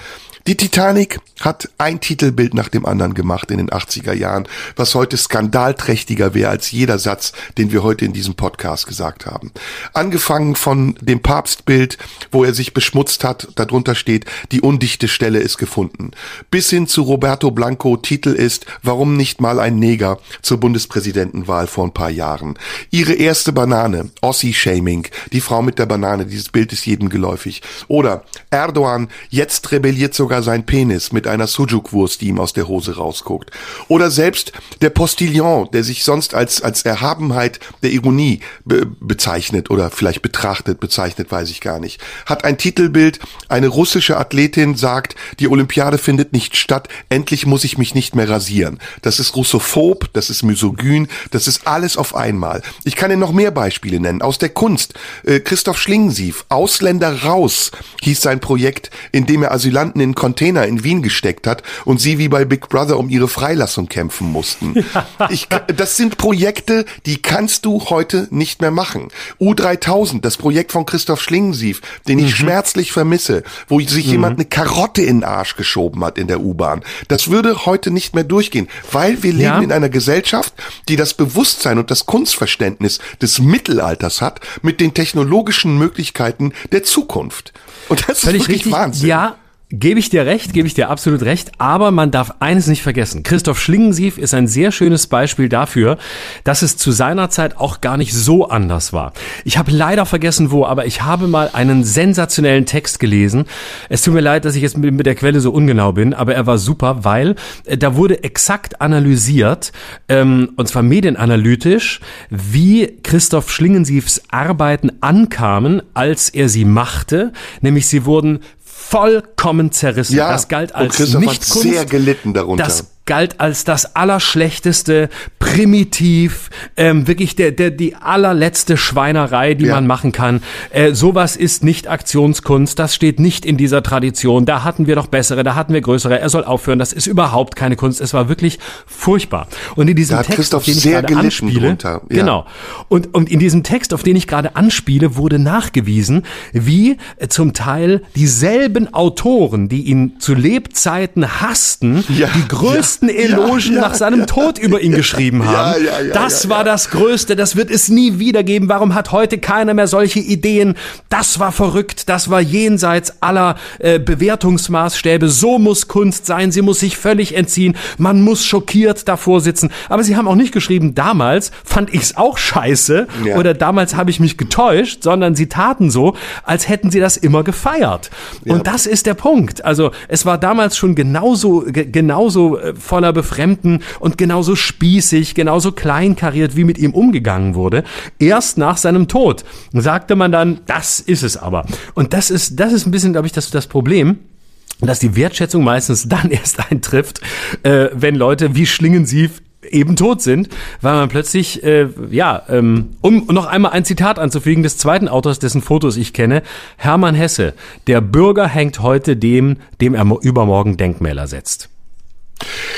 Die Titanic hat ein Titelbild nach dem anderen gemacht in den 80er Jahren, was heute skandalträchtiger wäre als jeder Satz, den wir heute in diesem Podcast gesagt haben. Angefangen von dem Papstbild, wo er sich beschmutzt hat, darunter steht, die undichte Stelle ist gefunden. Bis hin zu Roberto Blanco, Titel ist, warum nicht mal ein Neger zur Bundespräsidentenwahl vor ein paar Jahren. Ihre erste Banane, Ossi-Shaming, die Frau mit der Banane, dieses Bild ist jedem geläufig. Oder Erdogan, jetzt rebelliert sogar sogar sein Penis mit einer Sujuk-Wurst, die ihm aus der Hose rausguckt. Oder selbst der Postillon, der sich sonst als, als Erhabenheit der Ironie be bezeichnet oder vielleicht betrachtet, bezeichnet, weiß ich gar nicht, hat ein Titelbild, eine russische Athletin sagt, die Olympiade findet nicht statt, endlich muss ich mich nicht mehr rasieren. Das ist russophob, das ist misogyn, das ist alles auf einmal. Ich kann Ihnen noch mehr Beispiele nennen. Aus der Kunst. Äh, Christoph Schlingensief, Ausländer raus, hieß sein Projekt, in dem er Asylanten in Container in Wien gesteckt hat und sie wie bei Big Brother um ihre Freilassung kämpfen mussten. Ja. Ich, das sind Projekte, die kannst du heute nicht mehr machen. U3000, das Projekt von Christoph Schlingensief, den ich mhm. schmerzlich vermisse, wo sich mhm. jemand eine Karotte in den Arsch geschoben hat in der U-Bahn. Das würde heute nicht mehr durchgehen, weil wir leben ja. in einer Gesellschaft, die das Bewusstsein und das Kunstverständnis des Mittelalters hat mit den technologischen Möglichkeiten der Zukunft. Und das Völlig ist wirklich richtig. Wahnsinn. Ja, Gebe ich dir recht, gebe ich dir absolut recht, aber man darf eines nicht vergessen. Christoph Schlingensief ist ein sehr schönes Beispiel dafür, dass es zu seiner Zeit auch gar nicht so anders war. Ich habe leider vergessen wo, aber ich habe mal einen sensationellen Text gelesen. Es tut mir leid, dass ich jetzt mit der Quelle so ungenau bin, aber er war super, weil äh, da wurde exakt analysiert, ähm, und zwar medienanalytisch, wie Christoph Schlingensiefs Arbeiten ankamen, als er sie machte. Nämlich sie wurden vollkommen zerrissen. Ja, das galt als und nicht hat Kunst. sehr gelitten darunter. Das galt als das allerschlechteste, primitiv, ähm, wirklich der, der, die allerletzte Schweinerei, die ja. man machen kann. Äh, sowas ist nicht Aktionskunst, das steht nicht in dieser Tradition. Da hatten wir doch bessere, da hatten wir größere. Er soll aufhören, das ist überhaupt keine Kunst. Es war wirklich furchtbar. Und in diesem Text, auf den ich gerade anspiele, ja. genau. Und, und in diesem Text, auf den ich gerade anspiele, wurde nachgewiesen, wie äh, zum Teil dieselben Autoren, die ihn zu Lebzeiten hassten, ja. die größten besten Elogen ja, nach seinem ja, Tod über ihn geschrieben haben. das war das Größte, das wird es nie wieder geben. Warum hat heute keiner mehr solche Ideen? Das war verrückt, das war jenseits aller äh, Bewertungsmaßstäbe. So muss Kunst sein, sie muss sich völlig entziehen. Man muss schockiert davor sitzen. Aber sie haben auch nicht geschrieben, damals fand ich es auch scheiße oder damals habe ich mich getäuscht, sondern sie taten so, als hätten sie das immer gefeiert. Und das ist der Punkt. Also es war damals schon genauso, genauso äh, voller Befremden und genauso spießig, genauso kleinkariert, wie mit ihm umgegangen wurde. Erst nach seinem Tod sagte man dann, das ist es aber. Und das ist, das ist ein bisschen, glaube ich, das, das Problem dass die Wertschätzung meistens dann erst eintrifft, äh, wenn Leute wie Schlingensief eben tot sind, weil man plötzlich, äh, ja, ähm, um noch einmal ein Zitat anzufügen des zweiten Autors, dessen Fotos ich kenne, Hermann Hesse, der Bürger hängt heute dem, dem er übermorgen Denkmäler setzt.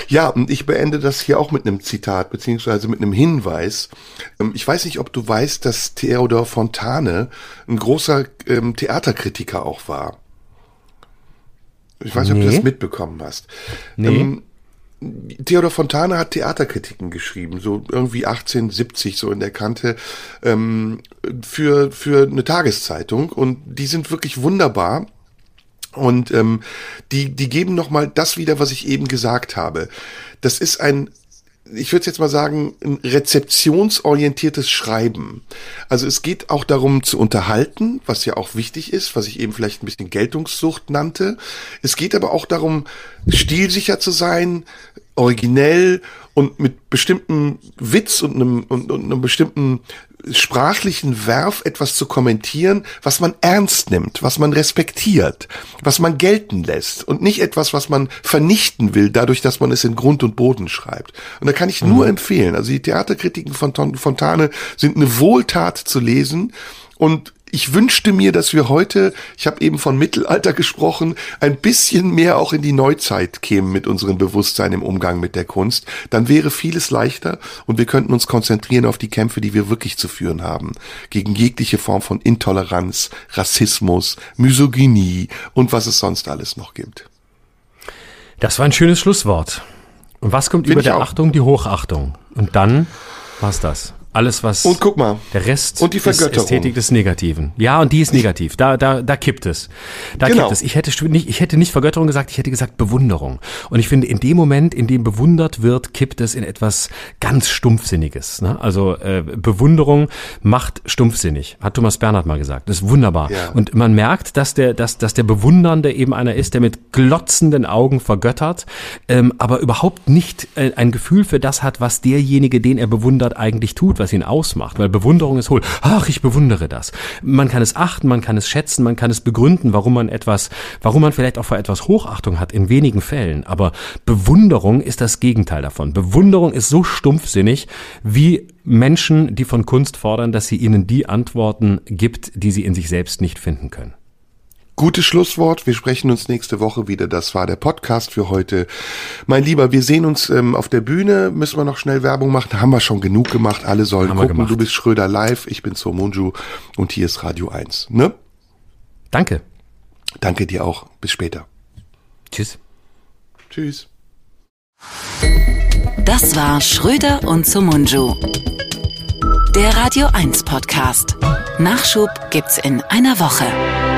Ja, und ich beende das hier auch mit einem Zitat, beziehungsweise mit einem Hinweis. Ähm, ich weiß nicht, ob du weißt, dass Theodor Fontane ein großer ähm, Theaterkritiker auch war. Ich weiß nicht, nee. ob du das mitbekommen hast. Nee. Ähm, Theodor Fontane hat Theaterkritiken geschrieben, so irgendwie 1870 so in der Kante ähm, für für eine Tageszeitung und die sind wirklich wunderbar und ähm, die die geben noch mal das wieder, was ich eben gesagt habe. Das ist ein ich würde jetzt mal sagen, ein rezeptionsorientiertes Schreiben. Also es geht auch darum zu unterhalten, was ja auch wichtig ist, was ich eben vielleicht ein bisschen Geltungssucht nannte. Es geht aber auch darum, stilsicher zu sein, originell und mit bestimmten Witz und einem, und, und einem bestimmten sprachlichen Werf etwas zu kommentieren, was man ernst nimmt, was man respektiert, was man gelten lässt und nicht etwas, was man vernichten will, dadurch, dass man es in Grund und Boden schreibt. Und da kann ich nur mhm. empfehlen, also die Theaterkritiken von Fontane sind eine Wohltat zu lesen und ich wünschte mir, dass wir heute, ich habe eben von Mittelalter gesprochen, ein bisschen mehr auch in die Neuzeit kämen mit unserem Bewusstsein im Umgang mit der Kunst. Dann wäre vieles leichter und wir könnten uns konzentrieren auf die Kämpfe, die wir wirklich zu führen haben. Gegen jegliche Form von Intoleranz, Rassismus, Misogynie und was es sonst alles noch gibt. Das war ein schönes Schlusswort. Und was kommt Find über der auch. Achtung? Die Hochachtung. Und dann war's das. Alles, was. Und guck mal. Der Rest und die Vergötterung. ist Ästhetik des Negativen. Ja, und die ist negativ. Da, da, da kippt es. Da genau. kippt es. Ich hätte nicht, ich hätte nicht Vergötterung gesagt, ich hätte gesagt Bewunderung. Und ich finde, in dem Moment, in dem bewundert wird, kippt es in etwas ganz Stumpfsinniges. Ne? Also äh, Bewunderung macht stumpfsinnig, hat Thomas Bernhard mal gesagt. Das ist wunderbar. Ja. Und man merkt, dass der, dass, dass der Bewundernde eben einer ist, der mit glotzenden Augen vergöttert, ähm, aber überhaupt nicht äh, ein Gefühl für das hat, was derjenige, den er bewundert, eigentlich tut, was ihn ausmacht, weil Bewunderung ist hohl. Ach, ich bewundere das. Man kann es achten, man kann es schätzen, man kann es begründen, warum man etwas, warum man vielleicht auch vor etwas Hochachtung hat, in wenigen Fällen. Aber Bewunderung ist das Gegenteil davon. Bewunderung ist so stumpfsinnig wie Menschen, die von Kunst fordern, dass sie ihnen die Antworten gibt, die sie in sich selbst nicht finden können. Gutes Schlusswort. Wir sprechen uns nächste Woche wieder. Das war der Podcast für heute. Mein Lieber, wir sehen uns ähm, auf der Bühne. Müssen wir noch schnell Werbung machen? Haben wir schon genug gemacht. Alle sollen Haben gucken. Du bist Schröder live. Ich bin Somunju und hier ist Radio 1. Ne? Danke. Danke dir auch. Bis später. Tschüss. Tschüss. Das war Schröder und Somunju. Der Radio 1 Podcast. Nachschub gibt's in einer Woche.